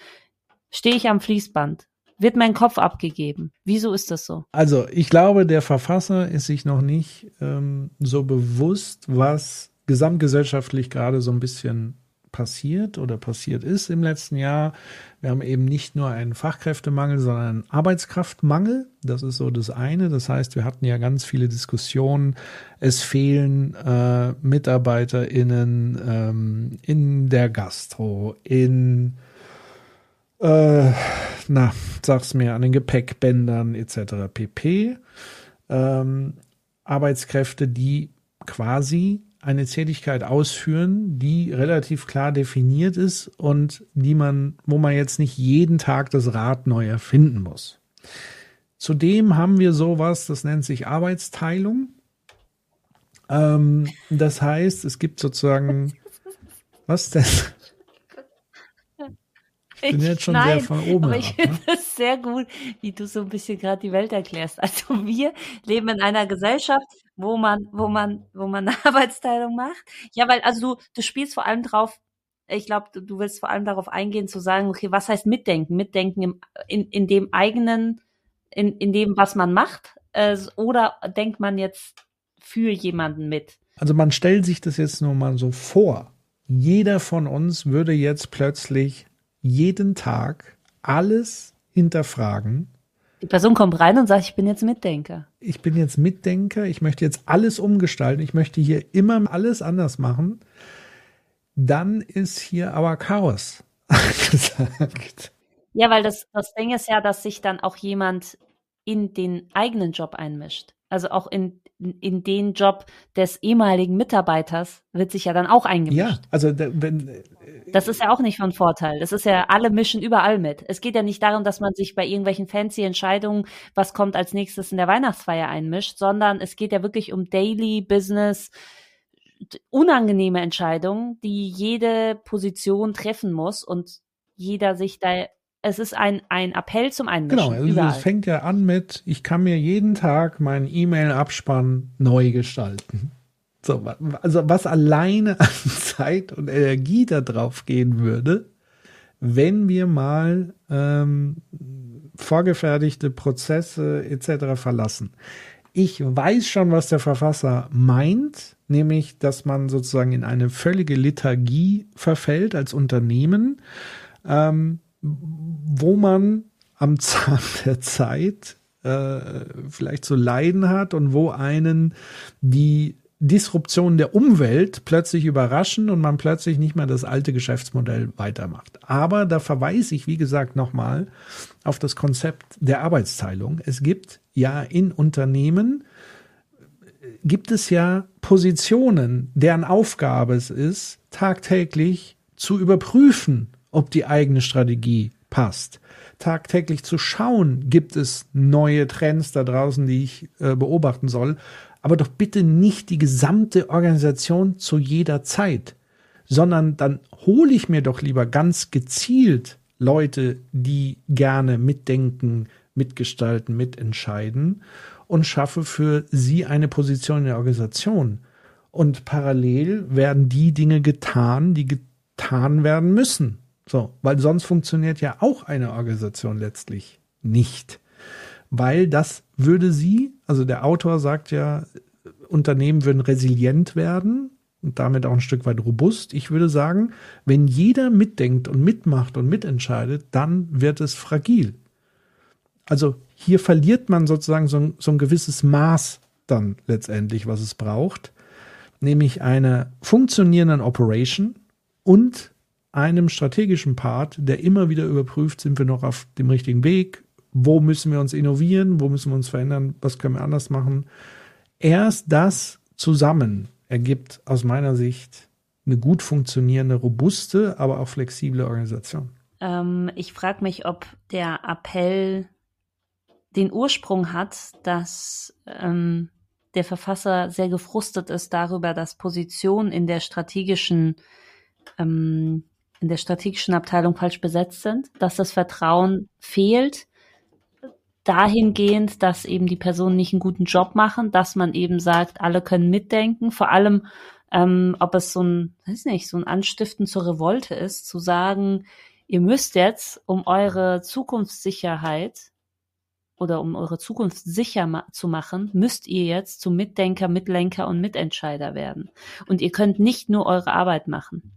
S2: Stehe ich am Fließband? Wird mein Kopf abgegeben? Wieso ist das so?
S1: Also ich glaube, der Verfasser ist sich noch nicht ähm, so bewusst, was gesamtgesellschaftlich gerade so ein bisschen passiert oder passiert ist im letzten Jahr. Wir haben eben nicht nur einen Fachkräftemangel, sondern einen Arbeitskraftmangel. Das ist so das eine. Das heißt, wir hatten ja ganz viele Diskussionen. Es fehlen äh, MitarbeiterInnen ähm, in der Gastro, in äh, na, sag's mir, an den Gepäckbändern etc. pp. Ähm, Arbeitskräfte, die quasi eine Tätigkeit ausführen, die relativ klar definiert ist und die man, wo man jetzt nicht jeden Tag das Rad neu erfinden muss. Zudem haben wir sowas, das nennt sich Arbeitsteilung. Ähm, das heißt, es gibt sozusagen, was denn?
S2: Ich bin jetzt schon Nein, sehr von oben. Aber ich finde es ne? sehr gut, wie du so ein bisschen gerade die Welt erklärst. Also wir leben in einer Gesellschaft, wo man, wo man, wo man eine Arbeitsteilung macht. Ja, weil, also du, du spielst vor allem drauf, ich glaube, du, du willst vor allem darauf eingehen, zu sagen, okay, was heißt mitdenken? Mitdenken im, in, in dem eigenen, in, in dem, was man macht, äh, oder denkt man jetzt für jemanden mit?
S1: Also man stellt sich das jetzt nur mal so vor. Jeder von uns würde jetzt plötzlich jeden Tag alles hinterfragen,
S2: die Person kommt rein und sagt, ich bin jetzt Mitdenker.
S1: Ich bin jetzt Mitdenker, ich möchte jetzt alles umgestalten, ich möchte hier immer alles anders machen. Dann ist hier aber Chaos
S2: gesagt. Ja, weil das, das Ding ist ja, dass sich dann auch jemand in den eigenen Job einmischt. Also auch in, in den Job des ehemaligen Mitarbeiters wird sich ja dann auch eingemischt. Ja,
S1: also wenn.
S2: Das ist ja auch nicht von Vorteil. Das ist ja, alle mischen überall mit. Es geht ja nicht darum, dass man sich bei irgendwelchen fancy Entscheidungen, was kommt als nächstes in der Weihnachtsfeier einmischt, sondern es geht ja wirklich um Daily Business, unangenehme Entscheidungen, die jede Position treffen muss und jeder sich da es ist ein, ein Appell zum Einmischen.
S1: Genau, also es fängt ja an mit, ich kann mir jeden Tag meinen E-Mail-Abspann neu gestalten. So, also was alleine an Zeit und Energie da drauf gehen würde, wenn wir mal ähm, vorgefertigte Prozesse etc. verlassen. Ich weiß schon, was der Verfasser meint, nämlich, dass man sozusagen in eine völlige Lethargie verfällt als Unternehmen. Ähm, wo man am Zahn der Zeit äh, vielleicht zu leiden hat und wo einen die Disruption der Umwelt plötzlich überraschen und man plötzlich nicht mehr das alte Geschäftsmodell weitermacht. Aber da verweise ich, wie gesagt, nochmal auf das Konzept der Arbeitsteilung. Es gibt ja in Unternehmen, gibt es ja Positionen, deren Aufgabe es ist, tagtäglich zu überprüfen, ob die eigene Strategie passt. Tagtäglich zu schauen, gibt es neue Trends da draußen, die ich äh, beobachten soll, aber doch bitte nicht die gesamte Organisation zu jeder Zeit, sondern dann hole ich mir doch lieber ganz gezielt Leute, die gerne mitdenken, mitgestalten, mitentscheiden und schaffe für sie eine Position in der Organisation. Und parallel werden die Dinge getan, die getan werden müssen. So, weil sonst funktioniert ja auch eine Organisation letztlich nicht. Weil das würde sie, also der Autor sagt ja, Unternehmen würden resilient werden und damit auch ein Stück weit robust. Ich würde sagen, wenn jeder mitdenkt und mitmacht und mitentscheidet, dann wird es fragil. Also hier verliert man sozusagen so ein, so ein gewisses Maß dann letztendlich, was es braucht, nämlich eine funktionierenden Operation und einem strategischen Part, der immer wieder überprüft, sind wir noch auf dem richtigen Weg, wo müssen wir uns innovieren, wo müssen wir uns verändern, was können wir anders machen. Erst das zusammen ergibt aus meiner Sicht eine gut funktionierende, robuste, aber auch flexible Organisation.
S2: Ähm, ich frage mich, ob der Appell den Ursprung hat, dass ähm, der Verfasser sehr gefrustet ist darüber, dass Positionen in der strategischen ähm, in der strategischen Abteilung falsch besetzt sind, dass das Vertrauen fehlt, dahingehend, dass eben die Personen nicht einen guten Job machen, dass man eben sagt, alle können mitdenken, vor allem ähm, ob es so ein, weiß nicht, so ein Anstiften zur Revolte ist, zu sagen, ihr müsst jetzt um eure Zukunftssicherheit oder um eure Zukunft sicher ma zu machen, müsst ihr jetzt zum Mitdenker, Mitlenker und Mitentscheider werden. Und ihr könnt nicht nur eure Arbeit machen.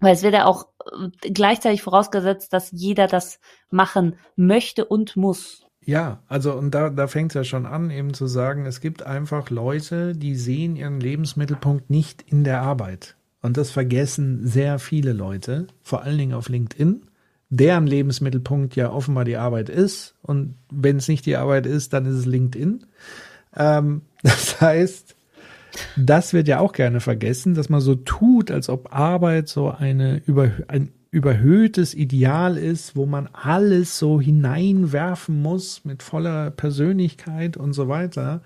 S2: Weil es wird ja auch äh, gleichzeitig vorausgesetzt, dass jeder das machen möchte und muss.
S1: Ja, also und da, da fängt es ja schon an, eben zu sagen, es gibt einfach Leute, die sehen ihren Lebensmittelpunkt nicht in der Arbeit. Und das vergessen sehr viele Leute, vor allen Dingen auf LinkedIn deren Lebensmittelpunkt ja offenbar die Arbeit ist. Und wenn es nicht die Arbeit ist, dann ist es LinkedIn. Ähm, das heißt, das wird ja auch gerne vergessen, dass man so tut, als ob Arbeit so eine über, ein überhöhtes Ideal ist, wo man alles so hineinwerfen muss mit voller Persönlichkeit und so weiter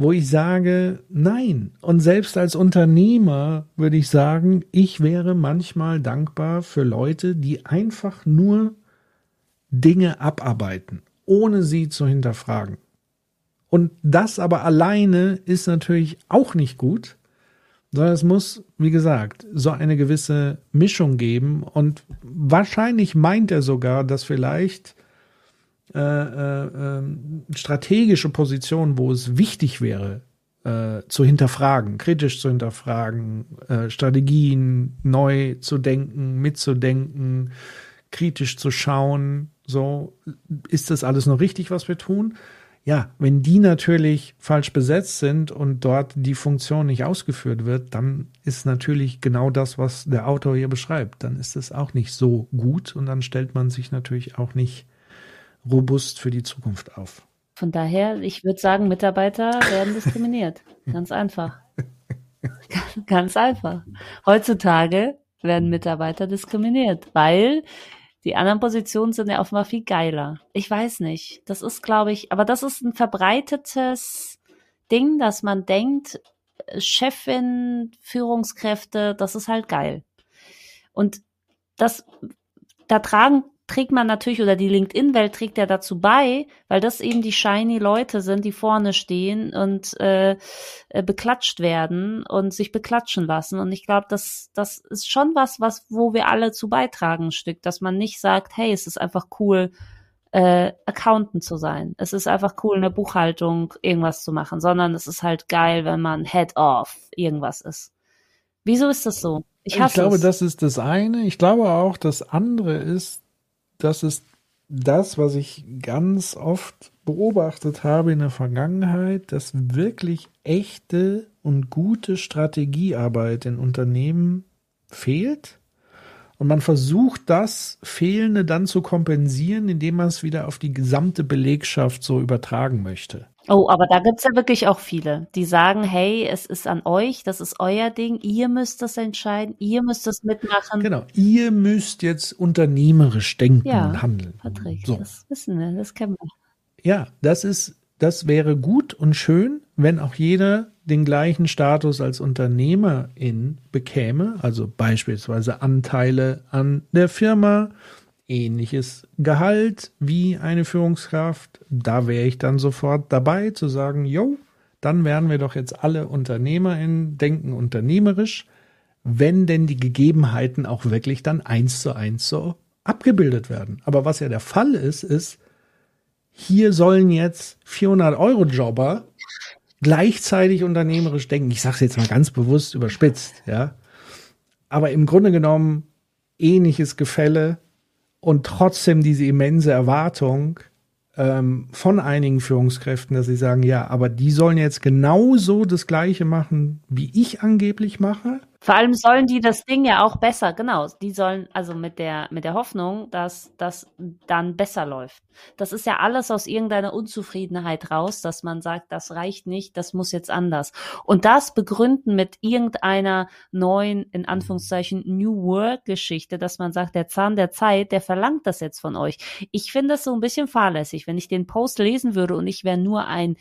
S1: wo ich sage, nein. Und selbst als Unternehmer würde ich sagen, ich wäre manchmal dankbar für Leute, die einfach nur Dinge abarbeiten, ohne sie zu hinterfragen. Und das aber alleine ist natürlich auch nicht gut, sondern es muss, wie gesagt, so eine gewisse Mischung geben. Und wahrscheinlich meint er sogar, dass vielleicht äh, äh, ähm, strategische Positionen, wo es wichtig wäre, äh, zu hinterfragen, kritisch zu hinterfragen, äh, Strategien neu zu denken, mitzudenken, kritisch zu schauen. So, ist das alles noch richtig, was wir tun? Ja, wenn die natürlich falsch besetzt sind und dort die Funktion nicht ausgeführt wird, dann ist natürlich genau das, was der Autor hier beschreibt. Dann ist es auch nicht so gut und dann stellt man sich natürlich auch nicht robust für die Zukunft auf.
S2: Von daher, ich würde sagen, Mitarbeiter werden diskriminiert. Ganz einfach. Ganz einfach. Heutzutage werden Mitarbeiter diskriminiert, weil die anderen Positionen sind ja offenbar viel geiler. Ich weiß nicht. Das ist, glaube ich, aber das ist ein verbreitetes Ding, dass man denkt, Chefin, Führungskräfte, das ist halt geil. Und das, da tragen trägt man natürlich, oder die LinkedIn-Welt trägt ja dazu bei, weil das eben die shiny Leute sind, die vorne stehen und äh, äh, beklatscht werden und sich beklatschen lassen. Und ich glaube, das, das ist schon was, was, wo wir alle zu beitragen, ein Stück, dass man nicht sagt, hey, es ist einfach cool, äh, Accountant zu sein. Es ist einfach cool, in der Buchhaltung irgendwas zu machen, sondern es ist halt geil, wenn man Head of irgendwas ist. Wieso ist das so?
S1: Ich, ich glaube, es. das ist das eine. Ich glaube auch, das andere ist, das ist das, was ich ganz oft beobachtet habe in der Vergangenheit, dass wirklich echte und gute Strategiearbeit in Unternehmen fehlt. Und man versucht das Fehlende dann zu kompensieren, indem man es wieder auf die gesamte Belegschaft so übertragen möchte.
S2: Oh, aber da gibt's ja wirklich auch viele, die sagen, hey, es ist an euch, das ist euer Ding, ihr müsst das entscheiden, ihr müsst das mitmachen.
S1: Genau, ihr müsst jetzt unternehmerisch denken ja, und handeln.
S2: Patrick, so. das wissen wir, das kennen wir.
S1: Ja, das ist das wäre gut und schön, wenn auch jeder den gleichen Status als Unternehmerin bekäme, also beispielsweise Anteile an der Firma, ähnliches Gehalt wie eine Führungskraft. Da wäre ich dann sofort dabei zu sagen, jo, dann wären wir doch jetzt alle UnternehmerInnen, denken unternehmerisch, wenn denn die Gegebenheiten auch wirklich dann eins zu eins so abgebildet werden. Aber was ja der Fall ist, ist, hier sollen jetzt 400 Euro Jobber gleichzeitig unternehmerisch denken. Ich sage es jetzt mal ganz bewusst überspitzt, ja. Aber im Grunde genommen ähnliches Gefälle und trotzdem diese immense Erwartung ähm, von einigen Führungskräften, dass sie sagen, ja, aber die sollen jetzt genauso das Gleiche machen, wie ich angeblich mache.
S2: Vor allem sollen die das Ding ja auch besser, genau. Die sollen also mit der, mit der Hoffnung, dass das dann besser läuft. Das ist ja alles aus irgendeiner Unzufriedenheit raus, dass man sagt, das reicht nicht, das muss jetzt anders. Und das begründen mit irgendeiner neuen, in Anführungszeichen, New Work Geschichte, dass man sagt, der Zahn der Zeit, der verlangt das jetzt von euch. Ich finde das so ein bisschen fahrlässig. Wenn ich den Post lesen würde und ich wäre nur ein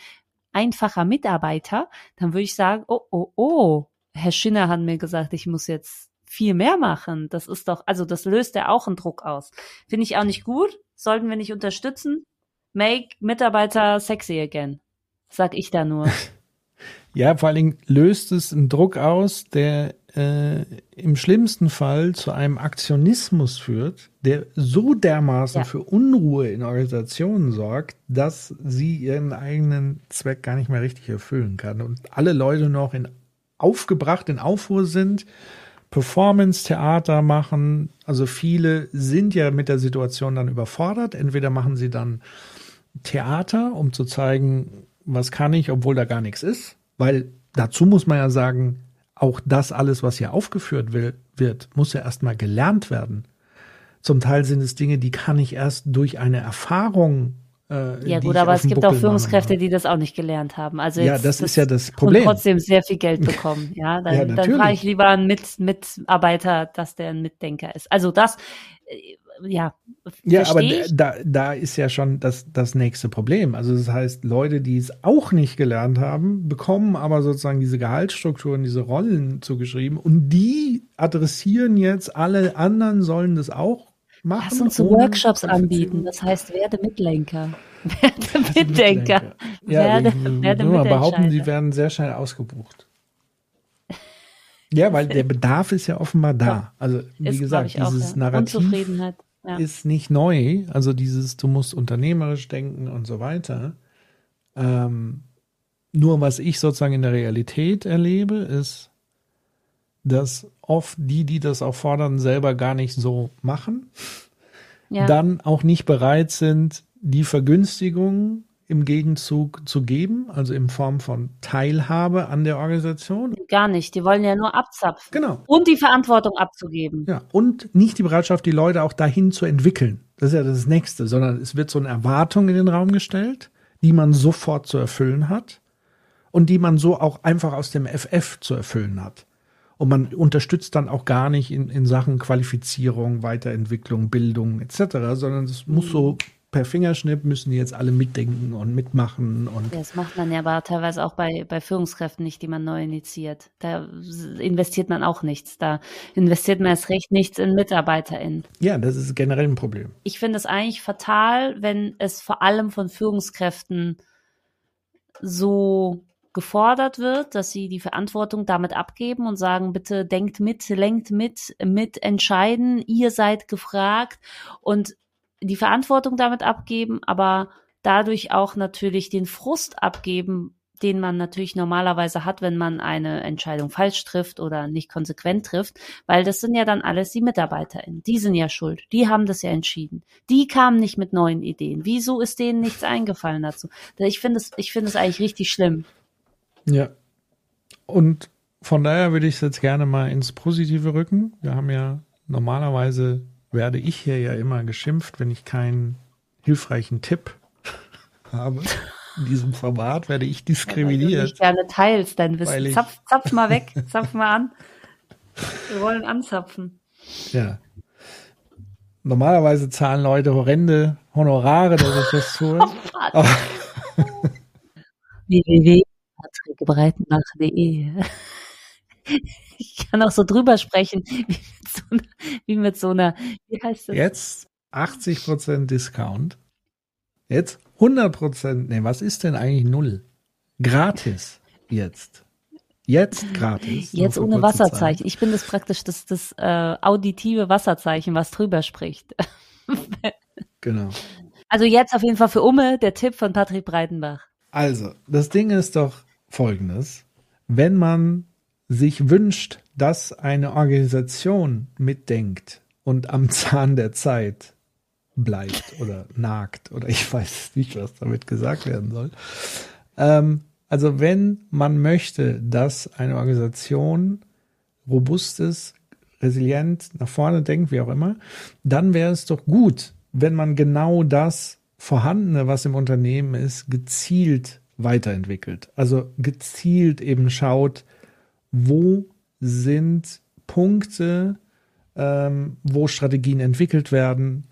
S2: einfacher Mitarbeiter, dann würde ich sagen, oh, oh, oh, Herr Schinner hat mir gesagt, ich muss jetzt viel mehr machen. Das ist doch, also das löst ja auch einen Druck aus. Finde ich auch nicht gut. Sollten wir nicht unterstützen. Make Mitarbeiter sexy again. Sag ich da nur.
S1: Ja, vor allen Dingen löst es einen Druck aus, der äh, im schlimmsten Fall zu einem Aktionismus führt, der so dermaßen ja. für Unruhe in Organisationen sorgt, dass sie ihren eigenen Zweck gar nicht mehr richtig erfüllen kann und alle Leute noch in aufgebracht, in Aufruhr sind, Performance-Theater machen. Also viele sind ja mit der Situation dann überfordert. Entweder machen sie dann Theater, um zu zeigen, was kann ich, obwohl da gar nichts ist. Weil dazu muss man ja sagen, auch das alles, was hier aufgeführt will, wird, muss ja erstmal gelernt werden. Zum Teil sind es Dinge, die kann ich erst durch eine Erfahrung
S2: äh, ja gut, aber es gibt Buckel auch Führungskräfte, die das auch nicht gelernt haben. Also
S1: ja, das, das, ist ja das Problem.
S2: Und trotzdem sehr viel Geld bekommen. Ja, dann, ja, dann frage ich lieber einen Mit Mitarbeiter, dass der ein Mitdenker ist. Also das, äh, ja.
S1: Ja, aber da, da ist ja schon das, das nächste Problem. Also das heißt, Leute, die es auch nicht gelernt haben, bekommen aber sozusagen diese Gehaltsstrukturen, diese Rollen zugeschrieben und die adressieren jetzt, alle anderen sollen das auch machen.
S2: Lass uns Workshops anbieten. Das heißt, werde Mitlenker. Werde Mitdenker.
S1: Ja, werde, werde mal behaupten, sie werden sehr schnell ausgebucht. Ja, weil der Bedarf ist ja offenbar da. Also, wie ist, gesagt, dieses auch, ja. Narrativ ja. ist nicht neu. Also dieses, du musst unternehmerisch denken und so weiter. Ähm, nur was ich sozusagen in der Realität erlebe, ist, dass oft die, die das auch fordern, selber gar nicht so machen, ja. dann auch nicht bereit sind, die Vergünstigung im Gegenzug zu geben, also in Form von Teilhabe an der Organisation.
S2: Gar nicht, die wollen ja nur abzapfen.
S1: Genau.
S2: Und die Verantwortung abzugeben.
S1: Ja, und nicht die Bereitschaft, die Leute auch dahin zu entwickeln. Das ist ja das Nächste, sondern es wird so eine Erwartung in den Raum gestellt, die man sofort zu erfüllen hat und die man so auch einfach aus dem FF zu erfüllen hat. Und man unterstützt dann auch gar nicht in, in Sachen Qualifizierung, Weiterentwicklung, Bildung etc., sondern es muss so per Fingerschnipp müssen die jetzt alle mitdenken und mitmachen. Und
S2: das macht man ja aber teilweise auch bei, bei Führungskräften nicht, die man neu initiiert. Da investiert man auch nichts. Da investiert man erst recht nichts in MitarbeiterInnen.
S1: Ja, das ist generell ein Problem.
S2: Ich finde es eigentlich fatal, wenn es vor allem von Führungskräften so gefordert wird, dass sie die Verantwortung damit abgeben und sagen, bitte denkt mit, lenkt mit, mit entscheiden, ihr seid gefragt und die Verantwortung damit abgeben, aber dadurch auch natürlich den Frust abgeben, den man natürlich normalerweise hat, wenn man eine Entscheidung falsch trifft oder nicht konsequent trifft, weil das sind ja dann alles die MitarbeiterInnen. Die sind ja schuld. Die haben das ja entschieden. Die kamen nicht mit neuen Ideen. Wieso ist denen nichts eingefallen dazu? Ich finde es, ich finde es eigentlich richtig schlimm.
S1: Ja. Und von daher würde ich es jetzt gerne mal ins Positive rücken. Wir haben ja normalerweise werde ich hier ja immer geschimpft, wenn ich keinen hilfreichen Tipp habe. In diesem Format werde ich diskriminiert. Ja, weil du
S2: gerne teilst dein Wissen. Zapf, zapf mal weg, zapf mal an. Wir wollen anzapfen.
S1: Ja. Normalerweise zahlen Leute horrende Honorare, dass ich das tue.
S2: Www.patrickbreitenbach.de Ich kann auch so drüber sprechen, wie mit so einer, wie, mit so einer, wie heißt das?
S1: Jetzt 80% Discount. Jetzt 100%, nee, was ist denn eigentlich null? Gratis jetzt. Jetzt gratis.
S2: Jetzt ohne Wasserzeichen. Zeit. Ich bin das praktisch das, das äh, auditive Wasserzeichen, was drüber spricht.
S1: genau.
S2: Also jetzt auf jeden Fall für Umme der Tipp von Patrick Breitenbach.
S1: Also, das Ding ist doch folgendes. Wenn man sich wünscht, dass eine Organisation mitdenkt und am Zahn der Zeit bleibt oder nagt oder ich weiß nicht, was damit gesagt werden soll, ähm, also wenn man möchte, dass eine Organisation robust ist, resilient, nach vorne denkt, wie auch immer, dann wäre es doch gut, wenn man genau das Vorhandene, was im Unternehmen ist, gezielt weiterentwickelt. Also gezielt eben schaut, wo sind Punkte, ähm, wo Strategien entwickelt werden,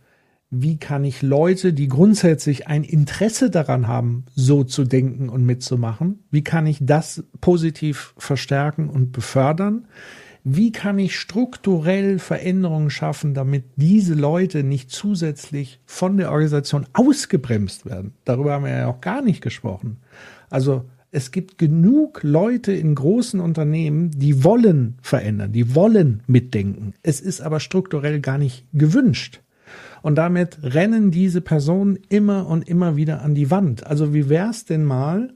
S1: wie kann ich Leute, die grundsätzlich ein Interesse daran haben, so zu denken und mitzumachen, wie kann ich das positiv verstärken und befördern? Wie kann ich strukturell Veränderungen schaffen, damit diese Leute nicht zusätzlich von der Organisation ausgebremst werden? Darüber haben wir ja auch gar nicht gesprochen. Also es gibt genug Leute in großen Unternehmen, die wollen verändern, die wollen mitdenken. Es ist aber strukturell gar nicht gewünscht. Und damit rennen diese Personen immer und immer wieder an die Wand. Also wie wäre es denn mal,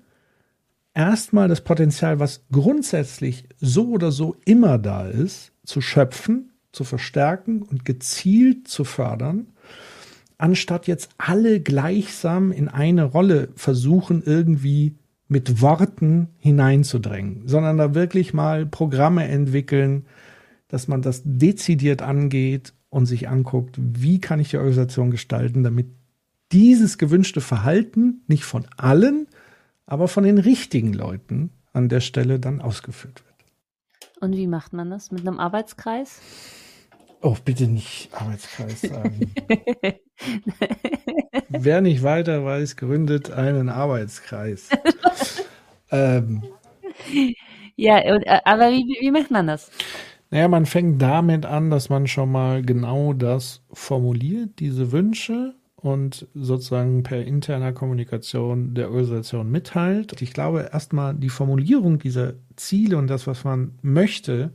S1: erstmal das Potenzial, was grundsätzlich so oder so immer da ist, zu schöpfen, zu verstärken und gezielt zu fördern, anstatt jetzt alle gleichsam in eine Rolle versuchen, irgendwie mit Worten hineinzudrängen, sondern da wirklich mal Programme entwickeln, dass man das dezidiert angeht und sich anguckt, wie kann ich die Organisation gestalten, damit dieses gewünschte Verhalten nicht von allen, aber von den richtigen Leuten an der Stelle dann ausgeführt wird.
S2: Und wie macht man das? Mit einem Arbeitskreis?
S1: Oh, bitte nicht Arbeitskreis sagen. Wer nicht weiter weiß, gründet einen Arbeitskreis.
S2: ähm, ja, äh, aber wie, wie macht man das?
S1: Naja, man fängt damit an, dass man schon mal genau das formuliert, diese Wünsche und sozusagen per interner Kommunikation der Organisation mitteilt. Ich glaube, erstmal die Formulierung dieser Ziele und das, was man möchte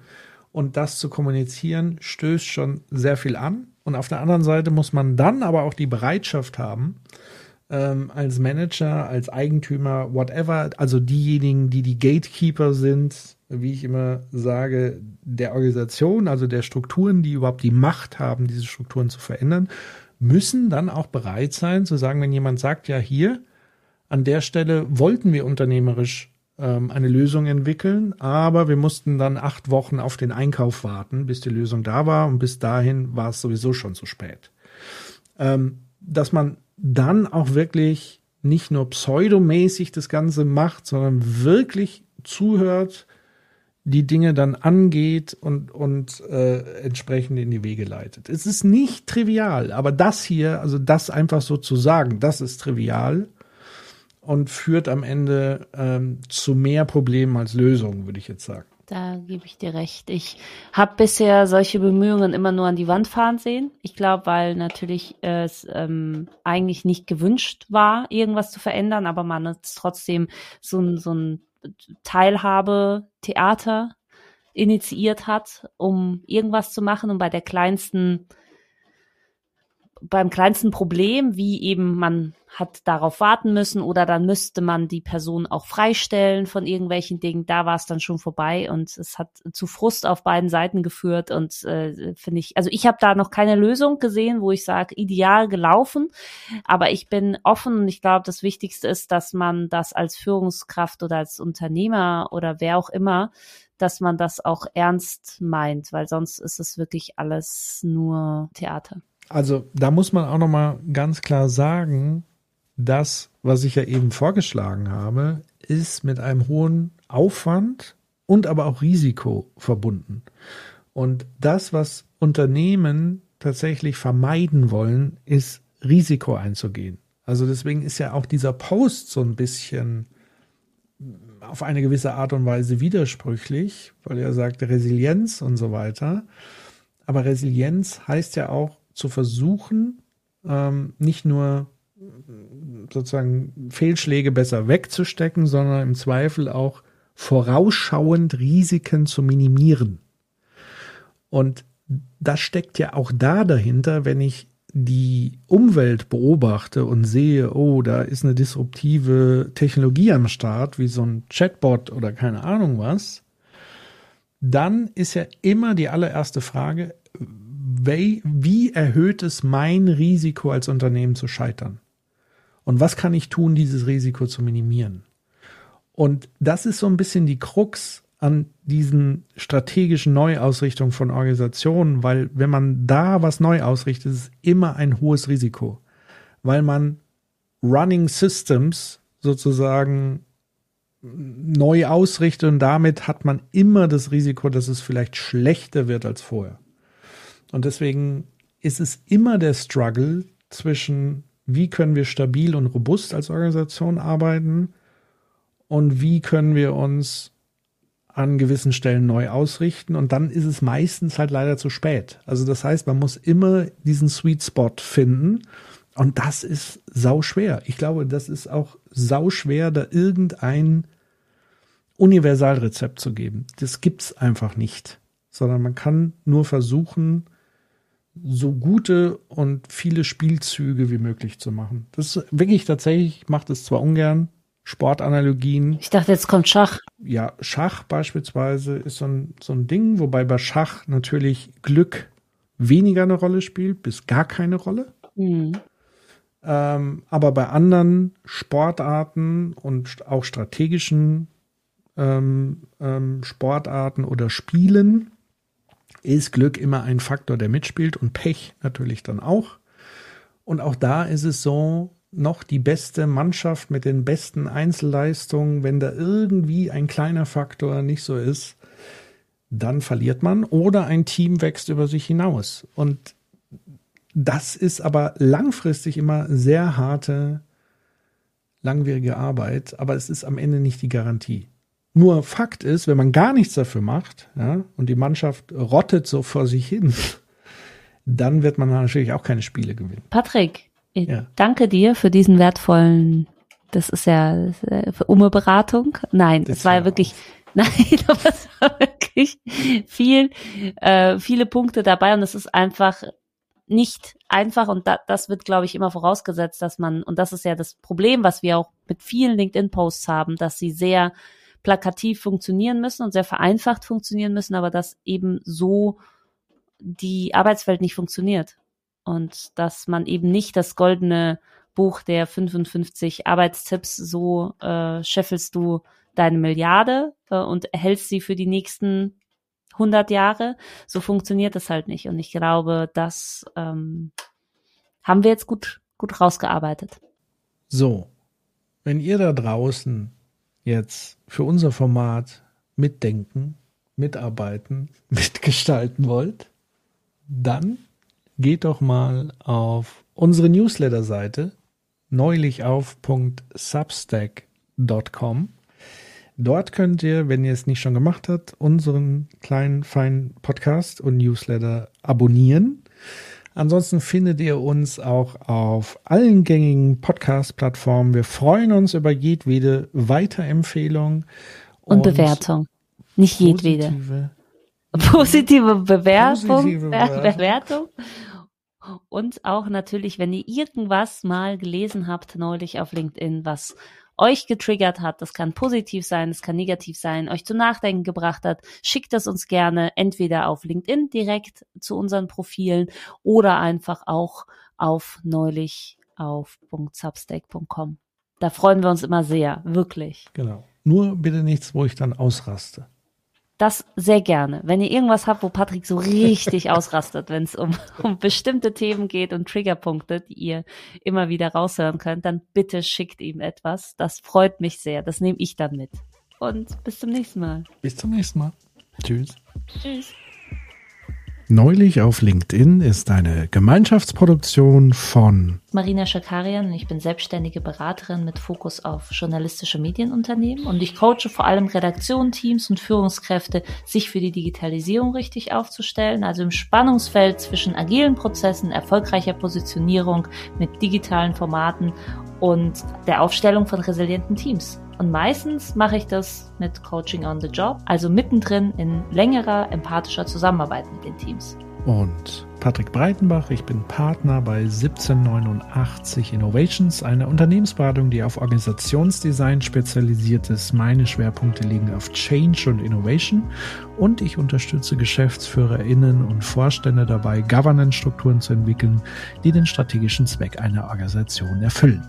S1: und das zu kommunizieren, stößt schon sehr viel an. Und auf der anderen Seite muss man dann aber auch die Bereitschaft haben, ähm, als Manager, als Eigentümer, whatever, also diejenigen, die die Gatekeeper sind, wie ich immer sage, der Organisation, also der Strukturen, die überhaupt die Macht haben, diese Strukturen zu verändern, müssen dann auch bereit sein zu sagen, wenn jemand sagt, ja hier, an der Stelle wollten wir unternehmerisch ähm, eine Lösung entwickeln, aber wir mussten dann acht Wochen auf den Einkauf warten, bis die Lösung da war und bis dahin war es sowieso schon zu spät. Ähm, dass man dann auch wirklich nicht nur pseudomäßig das Ganze macht, sondern wirklich zuhört, die Dinge dann angeht und, und äh, entsprechend in die Wege leitet. Es ist nicht trivial, aber das hier, also das einfach so zu sagen, das ist trivial und führt am Ende ähm, zu mehr Problemen als Lösungen, würde ich jetzt sagen.
S2: Da gebe ich dir recht. Ich habe bisher solche Bemühungen immer nur an die Wand fahren sehen. Ich glaube, weil natürlich es ähm, eigentlich nicht gewünscht war, irgendwas zu verändern, aber man es trotzdem so ein, so ein Teilhabe-Theater initiiert hat, um irgendwas zu machen und bei der kleinsten beim kleinsten Problem, wie eben man hat darauf warten müssen oder dann müsste man die Person auch freistellen von irgendwelchen Dingen, da war es dann schon vorbei und es hat zu Frust auf beiden Seiten geführt und äh, finde ich, also ich habe da noch keine Lösung gesehen, wo ich sage, ideal gelaufen, aber ich bin offen und ich glaube, das Wichtigste ist, dass man das als Führungskraft oder als Unternehmer oder wer auch immer dass man das auch ernst meint, weil sonst ist es wirklich alles nur Theater.
S1: Also da muss man auch noch mal ganz klar sagen, das, was ich ja eben vorgeschlagen habe, ist mit einem hohen Aufwand und aber auch Risiko verbunden. Und das, was Unternehmen tatsächlich vermeiden wollen, ist Risiko einzugehen. Also deswegen ist ja auch dieser Post so ein bisschen auf eine gewisse Art und Weise widersprüchlich, weil er sagt Resilienz und so weiter. Aber Resilienz heißt ja auch zu versuchen, ähm, nicht nur sozusagen Fehlschläge besser wegzustecken, sondern im Zweifel auch vorausschauend Risiken zu minimieren. Und das steckt ja auch da dahinter, wenn ich die Umwelt beobachte und sehe, oh, da ist eine disruptive Technologie am Start, wie so ein Chatbot oder keine Ahnung was, dann ist ja immer die allererste Frage, wie, wie erhöht es mein Risiko als Unternehmen zu scheitern? Und was kann ich tun, dieses Risiko zu minimieren? Und das ist so ein bisschen die Krux an diesen strategischen Neuausrichtungen von Organisationen, weil wenn man da was neu ausrichtet, ist es immer ein hohes Risiko, weil man Running Systems sozusagen neu ausrichtet und damit hat man immer das Risiko, dass es vielleicht schlechter wird als vorher. Und deswegen ist es immer der Struggle zwischen, wie können wir stabil und robust als Organisation arbeiten und wie können wir uns an gewissen Stellen neu ausrichten und dann ist es meistens halt leider zu spät. Also das heißt, man muss immer diesen Sweet Spot finden und das ist sau schwer. Ich glaube, das ist auch sau schwer, da irgendein Universalrezept zu geben. Das gibt's einfach nicht, sondern man kann nur versuchen, so gute und viele Spielzüge wie möglich zu machen. Das ist wirklich tatsächlich, ich mache das zwar ungern, Sportanalogien.
S2: Ich dachte, jetzt kommt Schach.
S1: Ja, Schach beispielsweise ist so ein, so ein Ding, wobei bei Schach natürlich Glück weniger eine Rolle spielt, bis gar keine Rolle. Mhm. Ähm, aber bei anderen Sportarten und auch strategischen ähm, ähm, Sportarten oder Spielen ist Glück immer ein Faktor, der mitspielt und Pech natürlich dann auch. Und auch da ist es so, noch die beste Mannschaft mit den besten Einzelleistungen, wenn da irgendwie ein kleiner Faktor nicht so ist, dann verliert man oder ein Team wächst über sich hinaus. Und das ist aber langfristig immer sehr harte, langwierige Arbeit, aber es ist am Ende nicht die Garantie. Nur Fakt ist, wenn man gar nichts dafür macht ja, und die Mannschaft rottet so vor sich hin, dann wird man natürlich auch keine Spiele gewinnen.
S2: Patrick, ich ja. danke dir für diesen wertvollen, das ist ja für Umme-Beratung. Nein, es war ja wirklich, nein, aber es war wirklich viel, äh, viele Punkte dabei und es ist einfach nicht einfach und da, das wird, glaube ich, immer vorausgesetzt, dass man, und das ist ja das Problem, was wir auch mit vielen LinkedIn-Posts haben, dass sie sehr plakativ funktionieren müssen und sehr vereinfacht funktionieren müssen, aber dass eben so die Arbeitswelt nicht funktioniert und dass man eben nicht das goldene Buch der 55 Arbeitstipps, so äh, scheffelst du deine Milliarde äh, und erhältst sie für die nächsten 100 Jahre. So funktioniert das halt nicht. Und ich glaube, das ähm, haben wir jetzt gut, gut rausgearbeitet.
S1: So, wenn ihr da draußen jetzt für unser Format mitdenken, mitarbeiten, mitgestalten wollt, dann geht doch mal auf unsere Newsletter-Seite neulichauf.substack.com. Dort könnt ihr, wenn ihr es nicht schon gemacht habt, unseren kleinen, feinen Podcast und Newsletter abonnieren. Ansonsten findet ihr uns auch auf allen gängigen Podcast-Plattformen. Wir freuen uns über jedwede Weiterempfehlung
S2: und, und Bewertung. Nicht jedwede. Positive Bewertung, Positive Bewertung. Und auch natürlich, wenn ihr irgendwas mal gelesen habt neulich auf LinkedIn, was euch getriggert hat, das kann positiv sein, das kann negativ sein, euch zu Nachdenken gebracht hat, schickt es uns gerne entweder auf LinkedIn direkt zu unseren Profilen oder einfach auch auf neulich auf .substack.com. Da freuen wir uns immer sehr, wirklich.
S1: Genau. Nur bitte nichts, wo ich dann ausraste.
S2: Das sehr gerne. Wenn ihr irgendwas habt, wo Patrick so richtig ausrastet, wenn es um, um bestimmte Themen geht und Triggerpunkte, die ihr immer wieder raushören könnt, dann bitte schickt ihm etwas. Das freut mich sehr. Das nehme ich dann mit. Und bis zum nächsten Mal.
S1: Bis zum nächsten Mal. Tschüss.
S2: Tschüss.
S1: Neulich auf LinkedIn ist eine Gemeinschaftsproduktion von
S2: Marina Schakarian und ich bin selbstständige Beraterin mit Fokus auf journalistische Medienunternehmen und ich coache vor allem Redaktionen, Teams und Führungskräfte, sich für die Digitalisierung richtig aufzustellen, also im Spannungsfeld zwischen agilen Prozessen, erfolgreicher Positionierung mit digitalen Formaten und der Aufstellung von resilienten Teams. Und meistens mache ich das mit Coaching on the Job, also mittendrin in längerer empathischer Zusammenarbeit mit den Teams.
S1: Und Patrick Breitenbach, ich bin Partner bei 1789 Innovations, einer Unternehmensberatung, die auf Organisationsdesign spezialisiert ist. Meine Schwerpunkte liegen auf Change und Innovation und ich unterstütze GeschäftsführerInnen und Vorstände dabei, Governance-Strukturen zu entwickeln, die den strategischen Zweck einer Organisation erfüllen.